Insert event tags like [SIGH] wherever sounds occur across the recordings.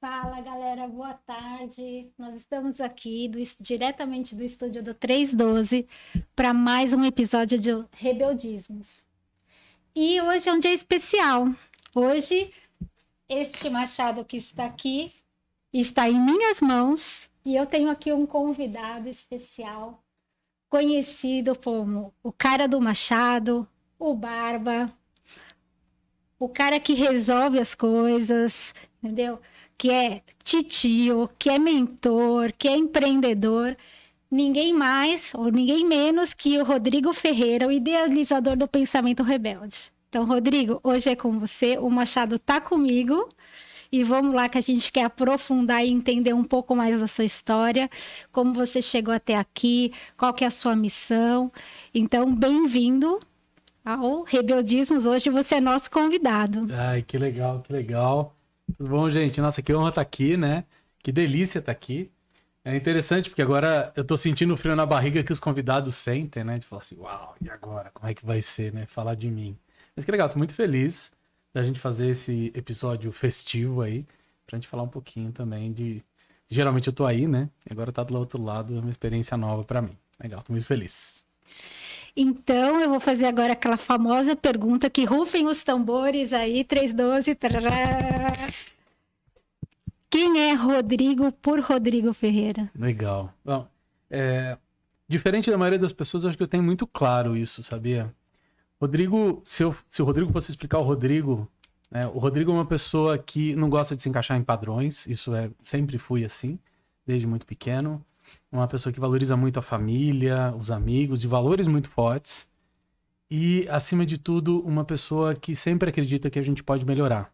Fala galera, boa tarde. Nós estamos aqui do, diretamente do estúdio do 312 para mais um episódio de Rebeldismos. E hoje é um dia especial. Hoje, este machado que está aqui está em minhas mãos e eu tenho aqui um convidado especial, conhecido como o cara do machado, o Barba, o cara que resolve as coisas, entendeu? Que é titio, que é mentor, que é empreendedor. Ninguém mais ou ninguém menos que o Rodrigo Ferreira, o idealizador do pensamento rebelde. Então, Rodrigo, hoje é com você, o Machado tá comigo. E vamos lá que a gente quer aprofundar e entender um pouco mais da sua história, como você chegou até aqui, qual que é a sua missão. Então, bem-vindo ao Rebeldismos. Hoje você é nosso convidado. Ai, que legal, que legal. Tudo bom, gente? Nossa, que honra estar tá aqui, né? Que delícia estar tá aqui. É interessante porque agora eu tô sentindo o frio na barriga que os convidados sentem, né? De falar assim, uau, e agora? Como é que vai ser, né? Falar de mim. Mas que legal, tô muito feliz da gente fazer esse episódio festivo aí, pra gente falar um pouquinho também de. Geralmente eu tô aí, né? Agora tá do outro lado, é uma experiência nova para mim. Legal, tô muito feliz. Então, eu vou fazer agora aquela famosa pergunta que rufem os tambores aí, 312. Tarará. Quem é Rodrigo por Rodrigo Ferreira? Legal. Bom, é, diferente da maioria das pessoas, acho que eu tenho muito claro isso, sabia? Rodrigo, se, eu, se o Rodrigo fosse explicar o Rodrigo, né, o Rodrigo é uma pessoa que não gosta de se encaixar em padrões, isso é sempre fui assim, desde muito pequeno uma pessoa que valoriza muito a família, os amigos, de valores muito fortes. E, acima de tudo, uma pessoa que sempre acredita que a gente pode melhorar.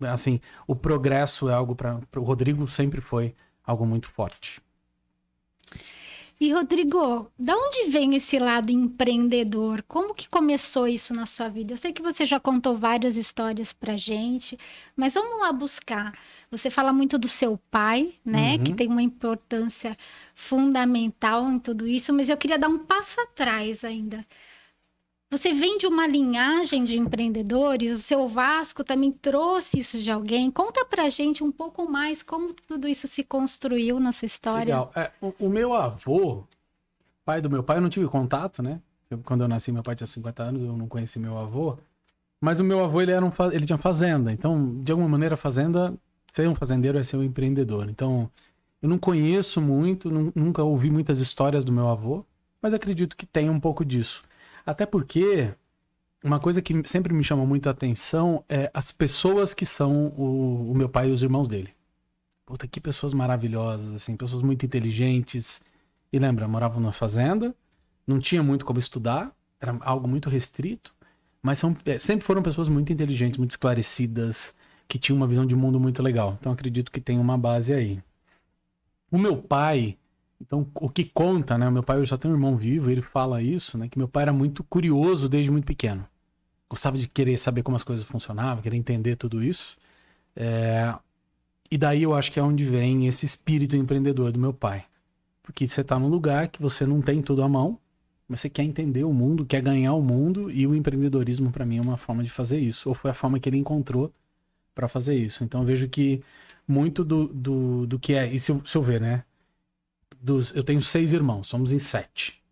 Assim, o progresso é algo para o Rodrigo sempre foi algo muito forte. E Rodrigo, da onde vem esse lado empreendedor? Como que começou isso na sua vida? Eu sei que você já contou várias histórias pra gente, mas vamos lá buscar. Você fala muito do seu pai, né, uhum. que tem uma importância fundamental em tudo isso, mas eu queria dar um passo atrás ainda. Você vem de uma linhagem de empreendedores, o seu Vasco também trouxe isso de alguém. Conta pra gente um pouco mais como tudo isso se construiu nessa história. Legal. É, o, o, meu avô, pai do meu pai, eu não tive contato, né? Eu, quando eu nasci, meu pai tinha 50 anos, eu não conheci meu avô. Mas o meu avô, ele, era um, ele tinha fazenda. Então, de alguma maneira, fazenda, ser um fazendeiro é ser um empreendedor. Então, eu não conheço muito, nunca ouvi muitas histórias do meu avô, mas acredito que tem um pouco disso. Até porque uma coisa que sempre me chama muita atenção é as pessoas que são o, o meu pai e os irmãos dele. Puta, que pessoas maravilhosas, assim, pessoas muito inteligentes. E lembra, moravam numa fazenda, não tinha muito como estudar, era algo muito restrito, mas são, é, sempre foram pessoas muito inteligentes, muito esclarecidas, que tinham uma visão de mundo muito legal. Então acredito que tem uma base aí. O meu pai, então, o que conta, né? Meu pai já tem um irmão vivo, ele fala isso, né? Que meu pai era muito curioso desde muito pequeno. Gostava de querer saber como as coisas funcionavam, querer entender tudo isso. É... E daí eu acho que é onde vem esse espírito empreendedor do meu pai. Porque você está num lugar que você não tem tudo à mão, mas você quer entender o mundo, quer ganhar o mundo, e o empreendedorismo para mim é uma forma de fazer isso. Ou foi a forma que ele encontrou para fazer isso. Então eu vejo que muito do, do, do que é. E se eu, se eu ver, né? Dos. Eu tenho seis irmãos, somos em sete.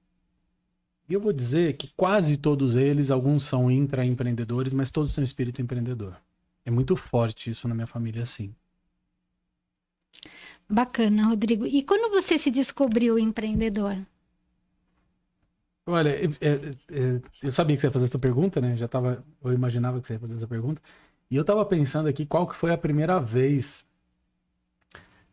E eu vou dizer que quase todos eles, alguns são intraempreendedores, mas todos têm espírito empreendedor. É muito forte isso na minha família, assim. Bacana, Rodrigo. E quando você se descobriu empreendedor? Olha, é, é, é, eu sabia que você ia fazer essa pergunta, né? Já tava, eu imaginava que você ia fazer essa pergunta. E eu tava pensando aqui qual que foi a primeira vez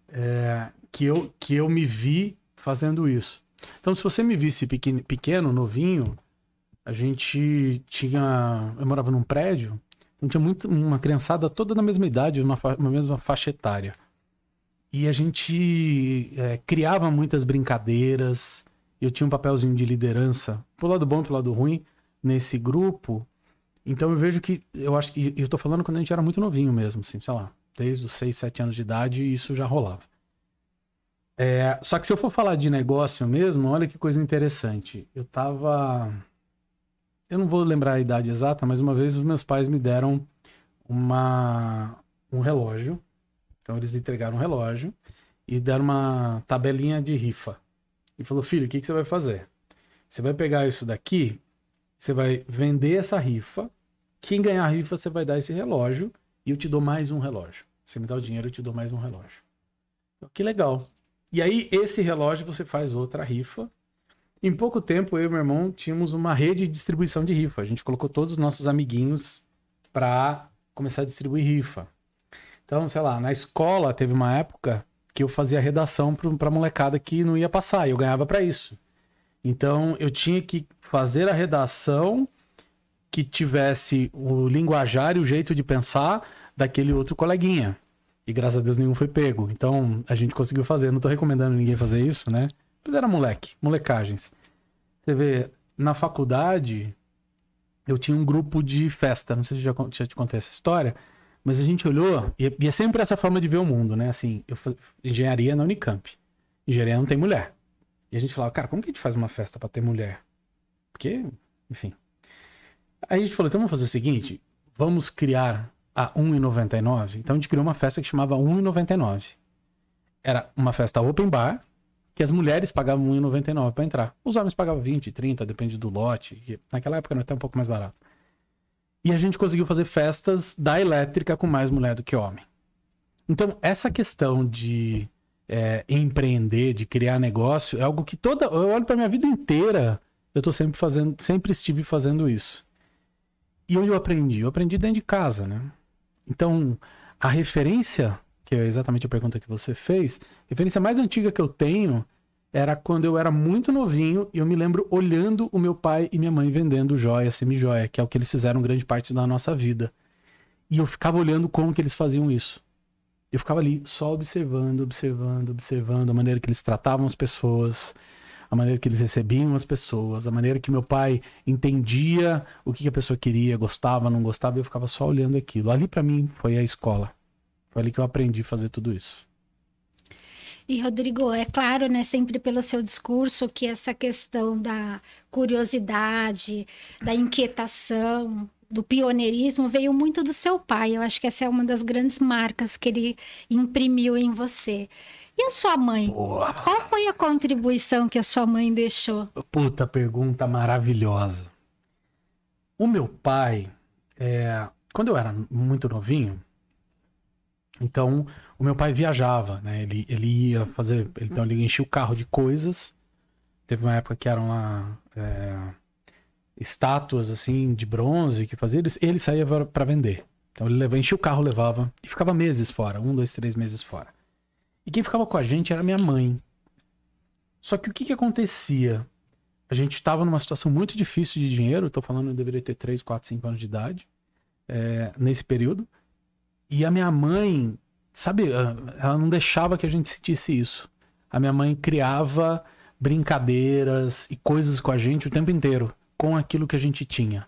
é, que eu, que eu me vi fazendo isso. Então, se você me visse pequeno, pequeno novinho, a gente tinha. Eu morava num prédio, então tinha muito, uma criançada toda na mesma idade, uma, uma mesma faixa etária. E a gente é, criava muitas brincadeiras. Eu tinha um papelzinho de liderança, pro lado bom e pro lado ruim, nesse grupo. Então eu vejo que. Eu acho que. Eu tô falando quando a gente era muito novinho mesmo, assim, sei lá, desde os 6, 7 anos de idade, isso já rolava. É, só que se eu for falar de negócio mesmo, olha que coisa interessante. Eu tava. Eu não vou lembrar a idade exata, mas uma vez os meus pais me deram uma, um relógio. Então eles entregaram um relógio e deram uma tabelinha de rifa. E falou: Filho, o que, que você vai fazer? Você vai pegar isso daqui, você vai vender essa rifa. Quem ganhar a rifa, você vai dar esse relógio e eu te dou mais um relógio. Você me dá o dinheiro, eu te dou mais um relógio. Que legal. E aí, esse relógio você faz outra rifa. Em pouco tempo, eu e meu irmão tínhamos uma rede de distribuição de rifa. A gente colocou todos os nossos amiguinhos para começar a distribuir rifa. Então, sei lá, na escola teve uma época que eu fazia redação para molecada que não ia passar, e eu ganhava para isso. Então, eu tinha que fazer a redação que tivesse o linguajar e o jeito de pensar daquele outro coleguinha. E graças a Deus nenhum foi pego. Então a gente conseguiu fazer. Não tô recomendando ninguém fazer isso, né? Mas era moleque, molecagens. Você vê, na faculdade, eu tinha um grupo de festa. Não sei se eu já, já te contei essa história. Mas a gente olhou, e é sempre essa forma de ver o mundo, né? Assim, eu engenharia na Unicamp. Engenharia não tem mulher. E a gente falava, cara, como que a gente faz uma festa para ter mulher? Porque, enfim. Aí a gente falou, então vamos fazer o seguinte: vamos criar a 1,99. Então a gente criou uma festa que chamava 1,99. Era uma festa open bar, que as mulheres pagavam 1,99 para entrar. Os homens pagavam 20, 30, depende do lote. Naquela época era até um pouco mais barato. E a gente conseguiu fazer festas da elétrica com mais mulher do que homem. Então, essa questão de é, empreender, de criar negócio, é algo que toda. Eu olho para minha vida inteira, eu tô sempre fazendo, sempre estive fazendo isso. E onde eu aprendi? Eu aprendi dentro de casa, né? Então, a referência, que é exatamente a pergunta que você fez, a referência mais antiga que eu tenho era quando eu era muito novinho e eu me lembro olhando o meu pai e minha mãe vendendo joia, semi-joia, que é o que eles fizeram grande parte da nossa vida. E eu ficava olhando como que eles faziam isso. Eu ficava ali só observando, observando, observando a maneira que eles tratavam as pessoas, a maneira que eles recebiam as pessoas, a maneira que meu pai entendia o que a pessoa queria, gostava, não gostava, e eu ficava só olhando aquilo. Ali para mim foi a escola. Foi ali que eu aprendi a fazer tudo isso. E Rodrigo, é claro, né, sempre pelo seu discurso que essa questão da curiosidade, da inquietação, do pioneirismo veio muito do seu pai. Eu acho que essa é uma das grandes marcas que ele imprimiu em você. E a sua mãe? Boa. Qual foi a contribuição que a sua mãe deixou? Puta pergunta maravilhosa. O meu pai, é... quando eu era muito novinho, então o meu pai viajava, né? Ele, ele ia fazer. Então ele enchia o carro de coisas. Teve uma época que eram lá. É... estátuas assim de bronze que fazia. Ele, ele saía para vender. Então ele levava, enchia o carro, levava e ficava meses fora, um, dois, três meses fora. E quem ficava com a gente era minha mãe. Só que o que, que acontecia? A gente estava numa situação muito difícil de dinheiro, estou falando, eu deveria ter 3, 4, 5 anos de idade, é, nesse período. E a minha mãe, sabe, ela não deixava que a gente sentisse isso. A minha mãe criava brincadeiras e coisas com a gente o tempo inteiro, com aquilo que a gente tinha.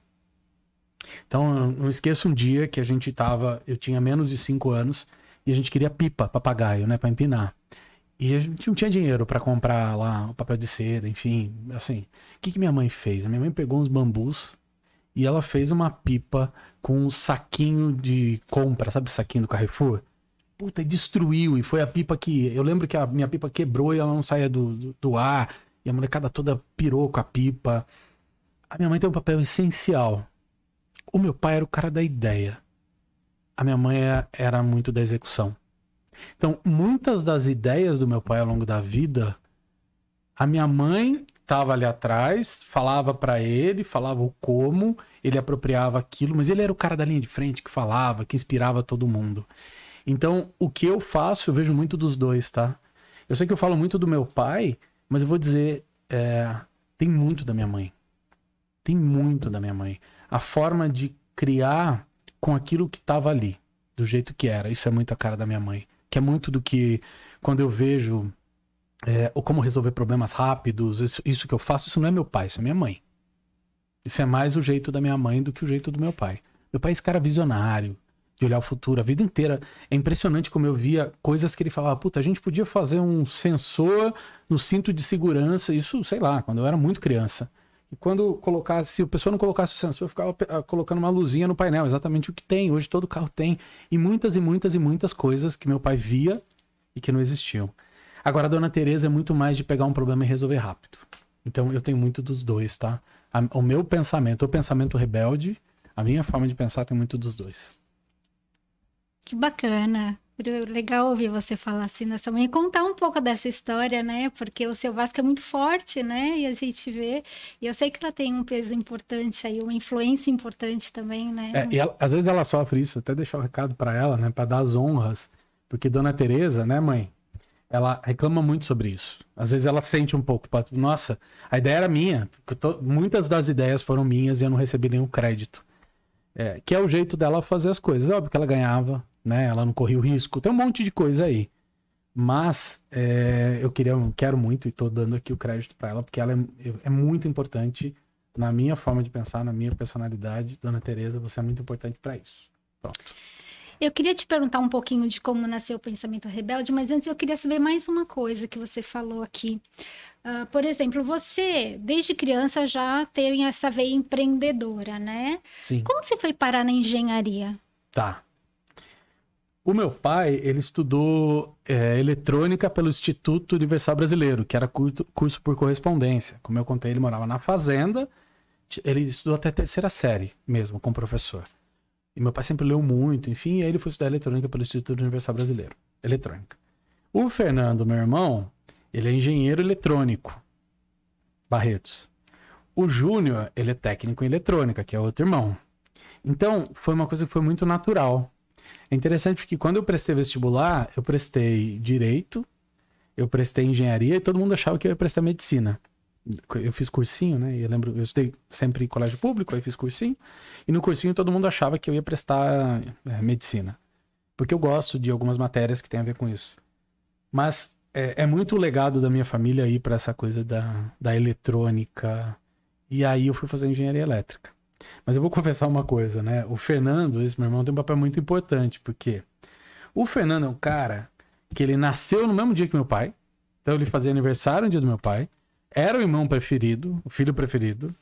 Então, eu não esqueço um dia que a gente tava, eu tinha menos de 5 anos, e a gente queria pipa, papagaio, né, para empinar. E a gente não tinha dinheiro para comprar lá o papel de seda, enfim, assim. O que, que minha mãe fez? A minha mãe pegou uns bambus e ela fez uma pipa com um saquinho de compra, sabe o saquinho do Carrefour? Puta, e destruiu. E foi a pipa que. Eu lembro que a minha pipa quebrou e ela não saía do, do, do ar. E a molecada toda pirou com a pipa. A minha mãe tem um papel essencial. O meu pai era o cara da ideia a minha mãe é, era muito da execução. Então, muitas das ideias do meu pai ao longo da vida, a minha mãe estava ali atrás, falava para ele, falava o como, ele apropriava aquilo, mas ele era o cara da linha de frente que falava, que inspirava todo mundo. Então, o que eu faço, eu vejo muito dos dois, tá? Eu sei que eu falo muito do meu pai, mas eu vou dizer, é, tem muito da minha mãe. Tem muito da minha mãe. A forma de criar com aquilo que estava ali, do jeito que era. Isso é muito a cara da minha mãe. Que é muito do que, quando eu vejo é, ou como resolver problemas rápidos, isso, isso, que eu faço, isso não é meu pai, isso é minha mãe. Isso é mais o jeito da minha mãe do que o jeito do meu pai. Meu pai é esse cara visionário, de olhar o futuro a vida inteira. É impressionante como eu via coisas que ele falava, puta, a gente podia fazer um sensor no cinto de segurança, isso, sei lá, quando eu era muito criança. E quando colocasse, se a pessoa não colocasse o sensor, ficava ah, colocando uma luzinha no painel, exatamente o que tem. Hoje todo carro tem. E muitas e muitas e muitas coisas que meu pai via e que não existiam. Agora, a dona Tereza é muito mais de pegar um problema e resolver rápido. Então, eu tenho muito dos dois, tá? o meu pensamento, o pensamento rebelde, a minha forma de pensar tem muito dos dois. Que bacana. Legal ouvir você falar assim nessa manhã e contar um pouco dessa história, né? Porque o seu Vasco é muito forte, né? E a gente vê. E eu sei que ela tem um peso importante aí, uma influência importante também, né? É, e ela, às vezes ela sofre isso, até deixar o um recado para ela, né? Para dar as honras. Porque Dona Teresa, né, mãe? Ela reclama muito sobre isso. Às vezes ela sente um pouco, nossa, a ideia era minha. Tô, muitas das ideias foram minhas e eu não recebi nenhum crédito. É, que é o jeito dela fazer as coisas. Óbvio que ela ganhava, né? Ela não corria o risco. Tem um monte de coisa aí. Mas é, eu queria, quero muito e estou dando aqui o crédito para ela, porque ela é, é, muito importante na minha forma de pensar, na minha personalidade. Dona Tereza, você é muito importante para isso. Pronto. Eu queria te perguntar um pouquinho de como nasceu o pensamento rebelde, mas antes eu queria saber mais uma coisa que você falou aqui. Uh, por exemplo, você, desde criança, já teve essa veia empreendedora, né? Sim. Como você foi parar na engenharia? Tá. O meu pai, ele estudou é, eletrônica pelo Instituto Universal Brasileiro, que era curso, curso por correspondência. Como eu contei, ele morava na fazenda. Ele estudou até terceira série mesmo, com professor. E meu pai sempre leu muito, enfim, e aí ele foi estudar eletrônica pelo Instituto Universal Brasileiro. Eletrônica. O Fernando, meu irmão, ele é engenheiro eletrônico. Barretos. O Júnior, ele é técnico em eletrônica, que é outro irmão. Então, foi uma coisa que foi muito natural. É interessante porque quando eu prestei vestibular, eu prestei direito, eu prestei engenharia e todo mundo achava que eu ia prestar medicina. Eu fiz cursinho, né? Eu lembro, eu estudei sempre em colégio público, aí fiz cursinho. E no cursinho todo mundo achava que eu ia prestar é, medicina. Porque eu gosto de algumas matérias que tem a ver com isso. Mas é, é muito legado da minha família ir para essa coisa da, da eletrônica. E aí eu fui fazer engenharia elétrica. Mas eu vou [LAUGHS] confessar uma coisa, né? O Fernando, esse meu irmão, tem um papel muito importante, porque o Fernando é um cara que ele nasceu no mesmo dia que meu pai. Então ele fazia aniversário no dia do meu pai. Era o irmão preferido, o filho preferido.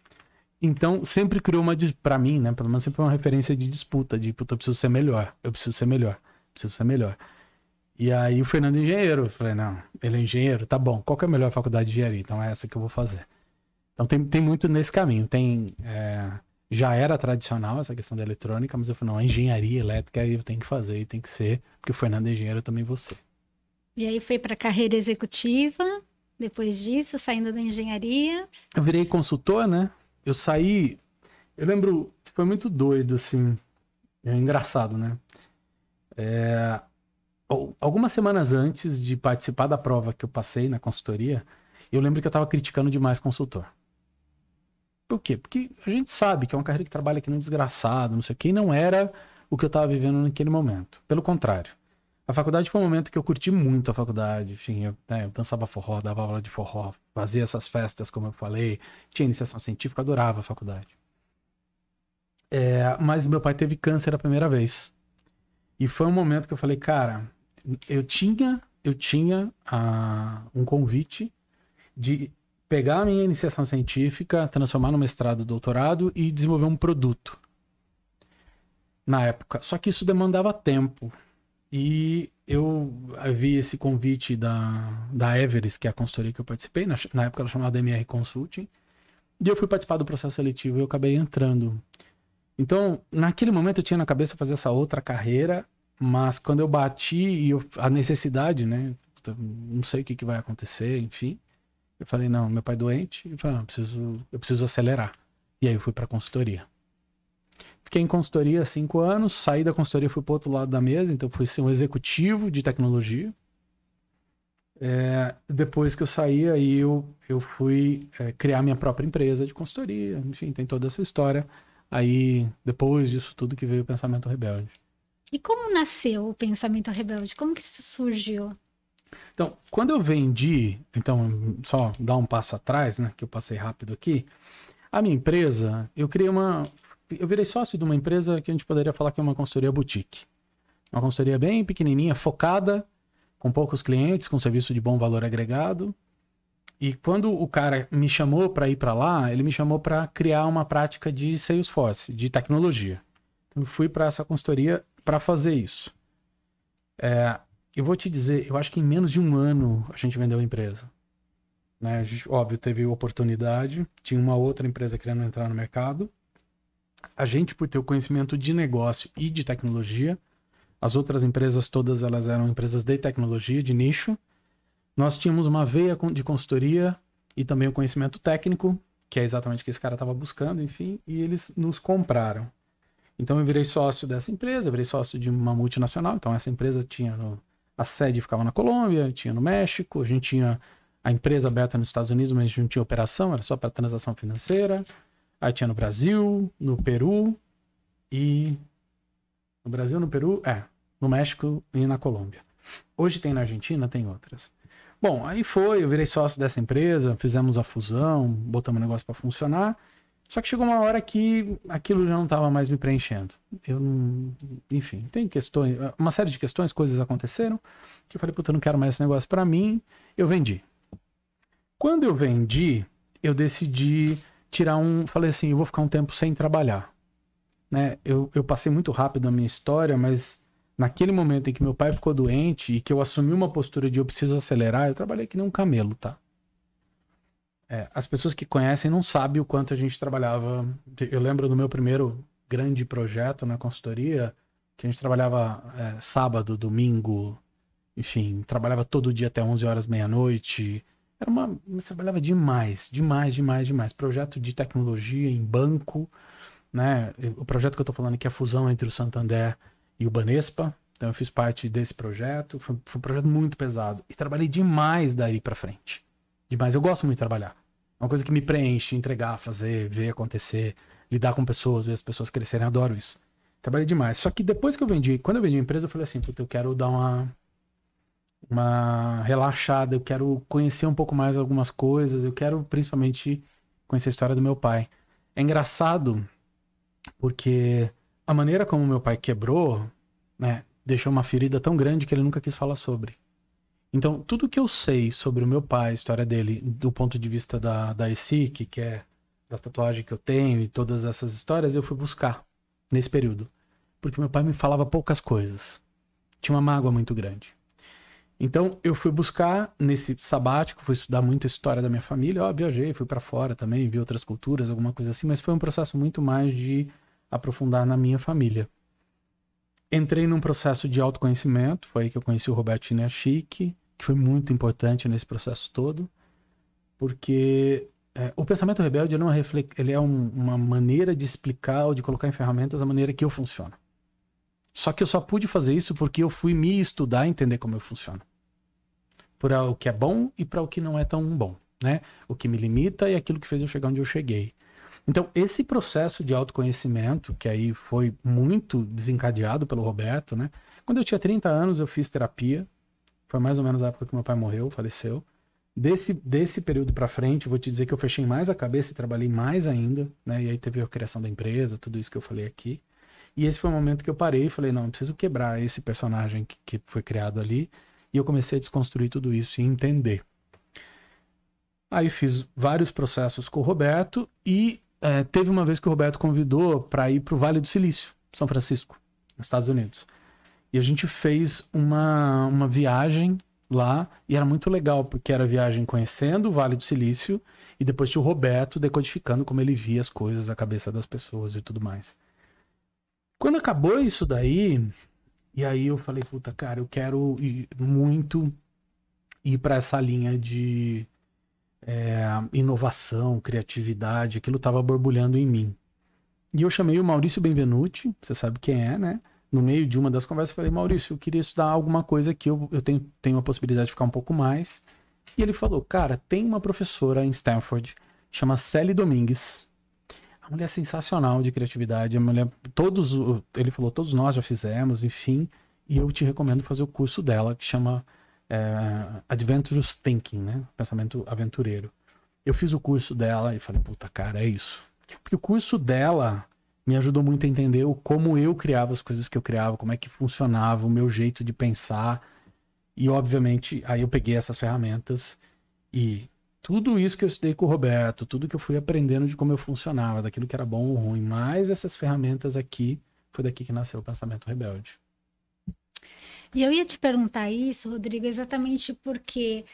Então sempre criou uma para mim, né? Pelo menos sempre uma referência de disputa, de puta, eu preciso ser melhor, eu preciso ser melhor, preciso ser melhor. E aí o Fernando é engenheiro, eu falei, não, ele é engenheiro, tá bom, qual que é a melhor faculdade de engenharia? Então é essa que eu vou fazer. Então tem, tem muito nesse caminho, tem... É já era tradicional essa questão da eletrônica, mas eu falei, não, a engenharia elétrica eu tenho que fazer e tem que ser, porque o Fernando é engenheiro, eu também você. E aí foi para carreira executiva, depois disso, saindo da engenharia. Eu virei consultor, né? Eu saí, eu lembro, foi muito doido, assim, é engraçado, né? É, algumas semanas antes de participar da prova que eu passei na consultoria, eu lembro que eu estava criticando demais consultor. Por quê? Porque a gente sabe que é uma carreira que trabalha aqui no desgraçado, não sei o quê, e não era o que eu estava vivendo naquele momento. Pelo contrário. A faculdade foi um momento que eu curti muito a faculdade. Enfim, eu, né, eu dançava forró, dava aula de forró, fazia essas festas, como eu falei, tinha iniciação científica, adorava a faculdade. É, mas meu pai teve câncer a primeira vez. E foi um momento que eu falei, cara, eu tinha, eu tinha uh, um convite de pegar a minha iniciação científica, transformar no mestrado, doutorado e desenvolver um produto. Na época. Só que isso demandava tempo. E eu vi esse convite da, da Everest, que é a consultoria que eu participei, na, na época ela chamava MR Consulting, e eu fui participar do processo seletivo e eu acabei entrando. Então, naquele momento eu tinha na cabeça fazer essa outra carreira, mas quando eu bati e eu, a necessidade, né? Não sei o que, que vai acontecer, enfim. Eu falei, não, meu pai é doente. Eu falei, não, eu preciso, eu preciso acelerar. E aí eu fui para consultoria. Fiquei em consultoria cinco anos, saí da consultoria fui para outro lado da mesa, então fui ser um executivo de tecnologia. É, depois que eu saí, aí eu, eu fui é, criar minha própria empresa de consultoria. Enfim, tem toda essa história. Aí, depois disso tudo que veio o Pensamento Rebelde. E como nasceu o Pensamento Rebelde? Como que isso surgiu? Então, quando eu vendi, então, só dar um passo atrás, né, que eu passei rápido aqui, a minha empresa, eu criei uma. Eu virei sócio de uma empresa que a gente poderia falar que é uma consultoria boutique. Uma consultoria bem pequenininha, focada, com poucos clientes, com serviço de bom valor agregado. E quando o cara me chamou para ir para lá, ele me chamou para criar uma prática de Salesforce, de tecnologia. Então, eu fui para essa consultoria para fazer isso. É, eu vou te dizer, eu acho que em menos de um ano a gente vendeu a empresa. Né? A gente, óbvio, teve oportunidade, tinha uma outra empresa querendo entrar no mercado. A gente, por ter o conhecimento de negócio e de tecnologia, as outras empresas todas elas eram empresas de tecnologia, de nicho. Nós tínhamos uma veia de consultoria e também o conhecimento técnico, que é exatamente o que esse cara estava buscando, enfim, e eles nos compraram. Então eu virei sócio dessa empresa, virei sócio de uma multinacional. Então essa empresa tinha no, a sede ficava na Colômbia, tinha no México, a gente tinha a empresa aberta nos Estados Unidos, mas a gente não tinha operação, era só para transação financeira. Aí tinha no Brasil, no Peru e no Brasil, no Peru, é, no México e na Colômbia. Hoje tem na Argentina, tem outras. Bom, aí foi, eu virei sócio dessa empresa, fizemos a fusão, botamos o negócio para funcionar. Só que chegou uma hora que aquilo já não estava mais me preenchendo. Eu não. Enfim, tem questões, uma série de questões, coisas aconteceram, que eu falei, puta, eu não quero mais esse negócio para mim. Eu vendi. Quando eu vendi, eu decidi tirar um. Falei assim, eu vou ficar um tempo sem trabalhar. Né? Eu, eu passei muito rápido a minha história, mas naquele momento em que meu pai ficou doente e que eu assumi uma postura de eu preciso acelerar, eu trabalhei que nem um camelo, tá? É, as pessoas que conhecem não sabem o quanto a gente trabalhava. Eu lembro do meu primeiro grande projeto na consultoria, que a gente trabalhava é, sábado, domingo, enfim, trabalhava todo dia até 11 horas, meia-noite. Era uma. Você trabalhava demais, demais, demais, demais. Projeto de tecnologia em banco, né? O projeto que eu estou falando aqui é a fusão entre o Santander e o Banespa. Então eu fiz parte desse projeto. Foi, foi um projeto muito pesado. E trabalhei demais daí para frente. Demais. Eu gosto muito de trabalhar. Uma coisa que me preenche, entregar, fazer, ver acontecer, lidar com pessoas, ver as pessoas crescerem. Adoro isso. Trabalhei demais. Só que depois que eu vendi, quando eu vendi a empresa, eu falei assim, puta, eu quero dar uma uma relaxada, eu quero conhecer um pouco mais algumas coisas, eu quero principalmente conhecer a história do meu pai. É engraçado porque a maneira como meu pai quebrou, né, deixou uma ferida tão grande que ele nunca quis falar sobre. Então, tudo que eu sei sobre o meu pai, a história dele, do ponto de vista da, da ESIC, que é da tatuagem que eu tenho e todas essas histórias, eu fui buscar nesse período. Porque meu pai me falava poucas coisas. Tinha uma mágoa muito grande. Então, eu fui buscar nesse sabático, fui estudar muito a história da minha família. Ó, viajei, fui para fora também, vi outras culturas, alguma coisa assim, mas foi um processo muito mais de aprofundar na minha família. Entrei num processo de autoconhecimento, foi aí que eu conheci o Roberto Chique, que foi muito importante nesse processo todo, porque é, o pensamento rebelde ele é, uma, ele é um, uma maneira de explicar ou de colocar em ferramentas a maneira que eu funciono. Só que eu só pude fazer isso porque eu fui me estudar e entender como eu funciono. Para o que é bom e para o que não é tão bom. Né? O que me limita e aquilo que fez eu chegar onde eu cheguei. Então, esse processo de autoconhecimento, que aí foi muito desencadeado pelo Roberto, né? Quando eu tinha 30 anos, eu fiz terapia, foi mais ou menos a época que meu pai morreu, faleceu. Desse, desse período para frente, vou te dizer que eu fechei mais a cabeça e trabalhei mais ainda, né? E aí teve a criação da empresa, tudo isso que eu falei aqui. E esse foi o momento que eu parei e falei, não, preciso quebrar esse personagem que, que foi criado ali. E eu comecei a desconstruir tudo isso e entender. Aí fiz vários processos com o Roberto e é, teve uma vez que o Roberto convidou para ir para o Vale do Silício, São Francisco, nos Estados Unidos. E a gente fez uma, uma viagem lá e era muito legal, porque era viagem conhecendo o Vale do Silício e depois tinha o Roberto decodificando como ele via as coisas, a cabeça das pessoas e tudo mais. Quando acabou isso daí, e aí eu falei, puta, cara, eu quero ir muito ir para essa linha de é, inovação, criatividade, aquilo estava borbulhando em mim. E eu chamei o Maurício Benvenuti, você sabe quem é, né? No meio de uma das conversas, eu falei, Maurício, eu queria estudar alguma coisa que eu, eu tenho, tenho a possibilidade de ficar um pouco mais. E ele falou, cara, tem uma professora em Stanford, chama Sally Domingues. A mulher é sensacional de criatividade, a mulher, todos, ele falou, todos nós já fizemos, enfim, e eu te recomendo fazer o curso dela, que chama é, Adventurous Thinking, né? Pensamento aventureiro. Eu fiz o curso dela e falei, puta, cara, é isso. Porque o curso dela me ajudou muito a entender o, como eu criava as coisas que eu criava, como é que funcionava o meu jeito de pensar. E, obviamente, aí eu peguei essas ferramentas e tudo isso que eu estudei com o Roberto, tudo que eu fui aprendendo de como eu funcionava, daquilo que era bom ou ruim, mais essas ferramentas aqui, foi daqui que nasceu o pensamento rebelde. E eu ia te perguntar isso, Rodrigo, exatamente porque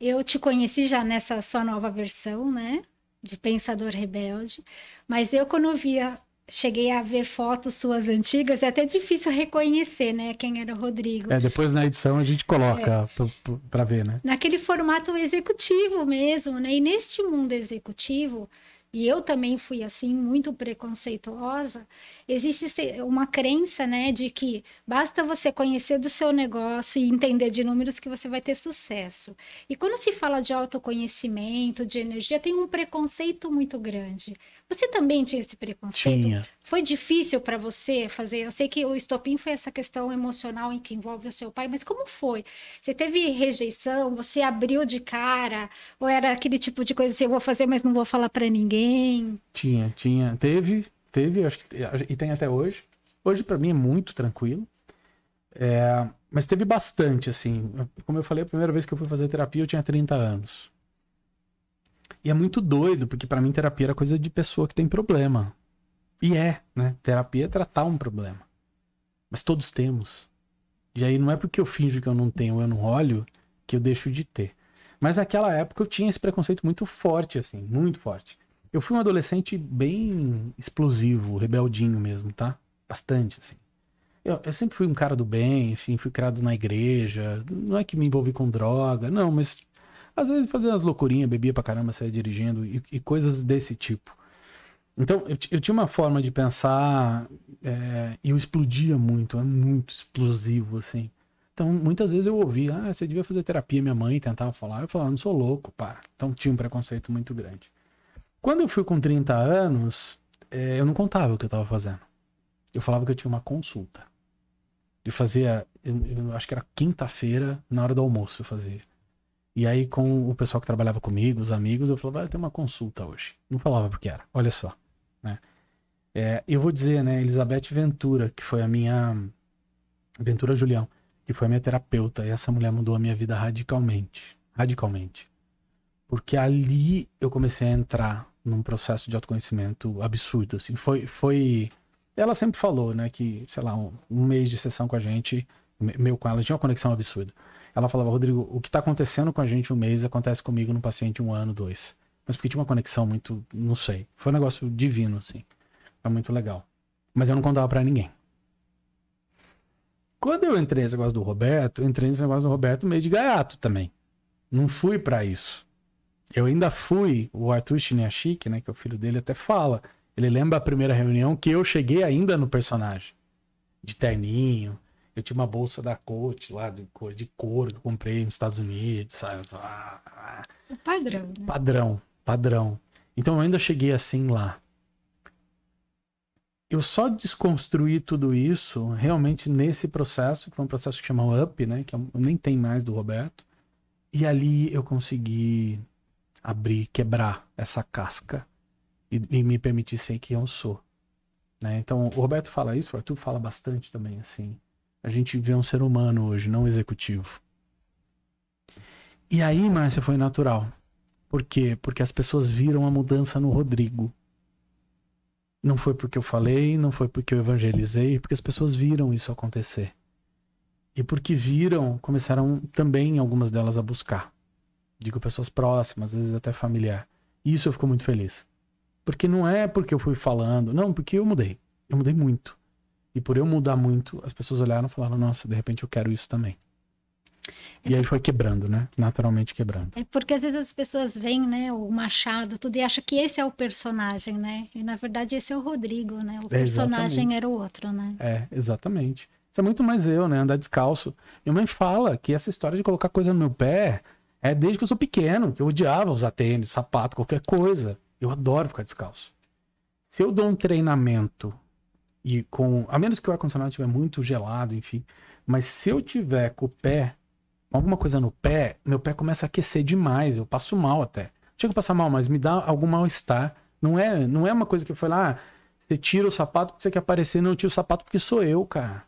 eu te conheci já nessa sua nova versão, né? De Pensador Rebelde. Mas eu, quando via, cheguei a ver fotos suas antigas, é até difícil reconhecer, né? Quem era o Rodrigo. É, depois na edição a gente coloca é. para ver, né? Naquele formato executivo mesmo, né? E neste mundo executivo, e eu também fui assim muito preconceituosa, existe uma crença, né, de que basta você conhecer do seu negócio e entender de números que você vai ter sucesso. E quando se fala de autoconhecimento, de energia, tem um preconceito muito grande. Você também tinha esse preconceito? Tinha. Foi difícil para você fazer? Eu sei que o estopim foi essa questão emocional em que envolve o seu pai, mas como foi? Você teve rejeição? Você abriu de cara? Ou era aquele tipo de coisa assim, eu vou fazer, mas não vou falar para ninguém? Tinha, tinha. Teve, teve, acho que e tem até hoje. Hoje para mim é muito tranquilo. É, mas teve bastante, assim. Como eu falei, a primeira vez que eu fui fazer terapia eu tinha 30 anos. E é muito doido, porque para mim terapia era coisa de pessoa que tem problema. E é, né? Terapia é tratar um problema. Mas todos temos. E aí não é porque eu finjo que eu não tenho, eu não olho, que eu deixo de ter. Mas naquela época eu tinha esse preconceito muito forte, assim, muito forte. Eu fui um adolescente bem explosivo, rebeldinho mesmo, tá? Bastante, assim. Eu, eu, sempre fui um cara do bem, enfim, fui criado na igreja. Não é que me envolvi com droga, não, mas às vezes fazia umas loucurinhas, bebia pra caramba, saia dirigindo e, e coisas desse tipo. Então, eu, eu, tinha uma forma de pensar é, e eu explodia muito, é muito explosivo, assim. Então, muitas vezes eu ouvia, ah, você devia fazer terapia, minha mãe tentava falar, eu falava, não sou louco, pá. Então, tinha um preconceito muito grande. Quando eu fui com 30 anos, é, eu não contava o que eu estava fazendo. Eu falava que eu tinha uma consulta. Eu fazia, eu, eu acho que era quinta-feira, na hora do almoço eu fazia. E aí, com o pessoal que trabalhava comigo, os amigos, eu falava, vai ter uma consulta hoje. Não falava porque era, olha só. Né? É, eu vou dizer, né, Elizabeth Ventura, que foi a minha. Ventura Julião, que foi a minha terapeuta, e essa mulher mudou a minha vida radicalmente. Radicalmente. Porque ali eu comecei a entrar num processo de autoconhecimento absurdo. Assim. Foi, foi. Ela sempre falou, né, que, sei lá, um, um mês de sessão com a gente, meu com ela, tinha uma conexão absurda. Ela falava, Rodrigo, o que está acontecendo com a gente um mês acontece comigo no paciente um ano, dois. Mas porque tinha uma conexão muito, não sei. Foi um negócio divino, assim. Foi muito legal. Mas eu não contava para ninguém. Quando eu entrei nesse negócio do Roberto, entrei nesse negócio do Roberto meio de gaiato também. Não fui para isso. Eu ainda fui, o Arthur Chiniachik, né, que é o filho dele, até fala. Ele lembra a primeira reunião que eu cheguei ainda no personagem. De terninho, eu tinha uma bolsa da Coach lá, de, de couro, que eu comprei nos Estados Unidos, sabe? O padrão. Né? Padrão, padrão. Então eu ainda cheguei assim lá. Eu só desconstruí tudo isso realmente nesse processo, que foi um processo que chama Up, né? Que eu nem tem mais do Roberto. E ali eu consegui abrir, quebrar essa casca e, e me permitir ser quem eu sou. Né? Então, o Roberto fala isso, o Arthur fala bastante também, assim. A gente vê um ser humano hoje, não um executivo. E aí, Márcia, foi natural. Por quê? Porque as pessoas viram a mudança no Rodrigo. Não foi porque eu falei, não foi porque eu evangelizei, porque as pessoas viram isso acontecer. E porque viram, começaram também algumas delas a buscar. Digo pessoas próximas, às vezes até familiar. E isso eu fico muito feliz. Porque não é porque eu fui falando, não, porque eu mudei. Eu mudei muito. E por eu mudar muito, as pessoas olharam e falaram: nossa, de repente eu quero isso também. E aí foi quebrando, né? Naturalmente quebrando. É porque às vezes as pessoas veem, né, o Machado, tudo, e acham que esse é o personagem, né? E na verdade esse é o Rodrigo, né? O personagem era o outro, né? É, exatamente. Isso é muito mais eu, né? Andar descalço. Minha mãe fala que essa história de colocar coisa no meu pé é desde que eu sou pequeno, que eu odiava usar tênis, sapato, qualquer coisa. Eu adoro ficar descalço. Se eu dou um treinamento e com. A menos que o ar-condicionado estiver muito gelado, enfim. Mas se eu tiver com o pé, alguma coisa no pé, meu pé começa a aquecer demais. Eu passo mal até. Chego a passar mal, mas me dá algum mal-estar. Não é, não é uma coisa que foi lá, ah, você tira o sapato porque você quer aparecer, não, eu tiro o sapato porque sou eu, cara.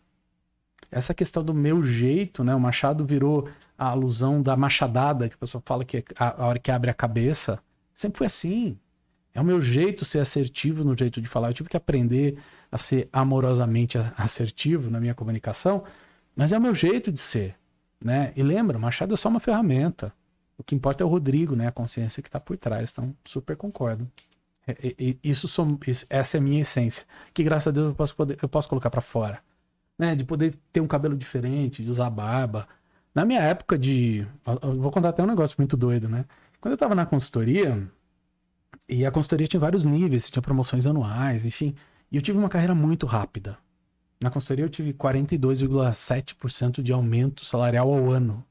essa questão do meu jeito, né? O machado virou a alusão da machadada, que a pessoa fala que é a, a hora que abre a cabeça. Sempre foi assim. É o meu jeito ser assertivo no jeito de falar. Eu tive que aprender a ser amorosamente assertivo na minha comunicação, mas é o meu jeito de ser, né? E lembra, machado é só uma ferramenta. O que importa é o Rodrigo, né? A consciência que está por trás. Então, super concordo. É, isso, isso, essa é a minha essência. Que graças a Deus eu posso, poder, eu posso colocar para fora né? De poder ter um cabelo diferente, de usar barba. Na minha época de. Vou contar até um negócio muito doido, né? Quando eu tava na consultoria, e a consultoria tinha vários níveis, tinha promoções anuais, enfim. E eu tive uma carreira muito rápida. Na consultoria eu tive 42,7% de aumento salarial ao ano.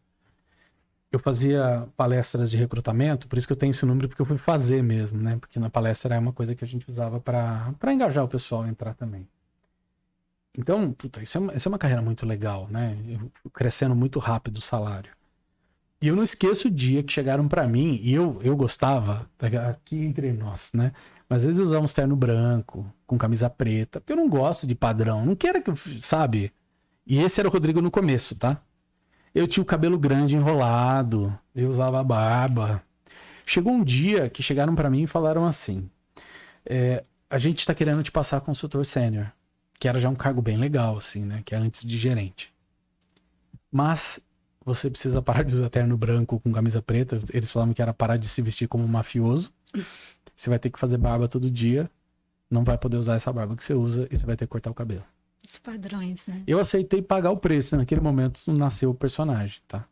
Eu fazia palestras de recrutamento, por isso que eu tenho esse número, porque eu fui fazer mesmo, né? Porque na palestra é uma coisa que a gente usava para engajar o pessoal a entrar também. Então, puta, isso, é uma, isso é uma carreira muito legal, né? Eu, crescendo muito rápido o salário. E eu não esqueço o dia que chegaram para mim, e eu, eu gostava, aqui entre nós, né? Mas às vezes eu usava um terno branco, com camisa preta, porque eu não gosto de padrão, não quero que eu, sabe? E esse era o Rodrigo no começo, tá? Eu tinha o cabelo grande enrolado, eu usava barba. Chegou um dia que chegaram para mim e falaram assim: é, a gente tá querendo te passar consultor sênior que era já um cargo bem legal, assim, né? Que é antes de gerente. Mas você precisa parar de usar terno branco com camisa preta. Eles falavam que era parar de se vestir como um mafioso. Você vai ter que fazer barba todo dia. Não vai poder usar essa barba que você usa e você vai ter que cortar o cabelo. Os padrões, né? Eu aceitei pagar o preço. Naquele momento nasceu o personagem, tá?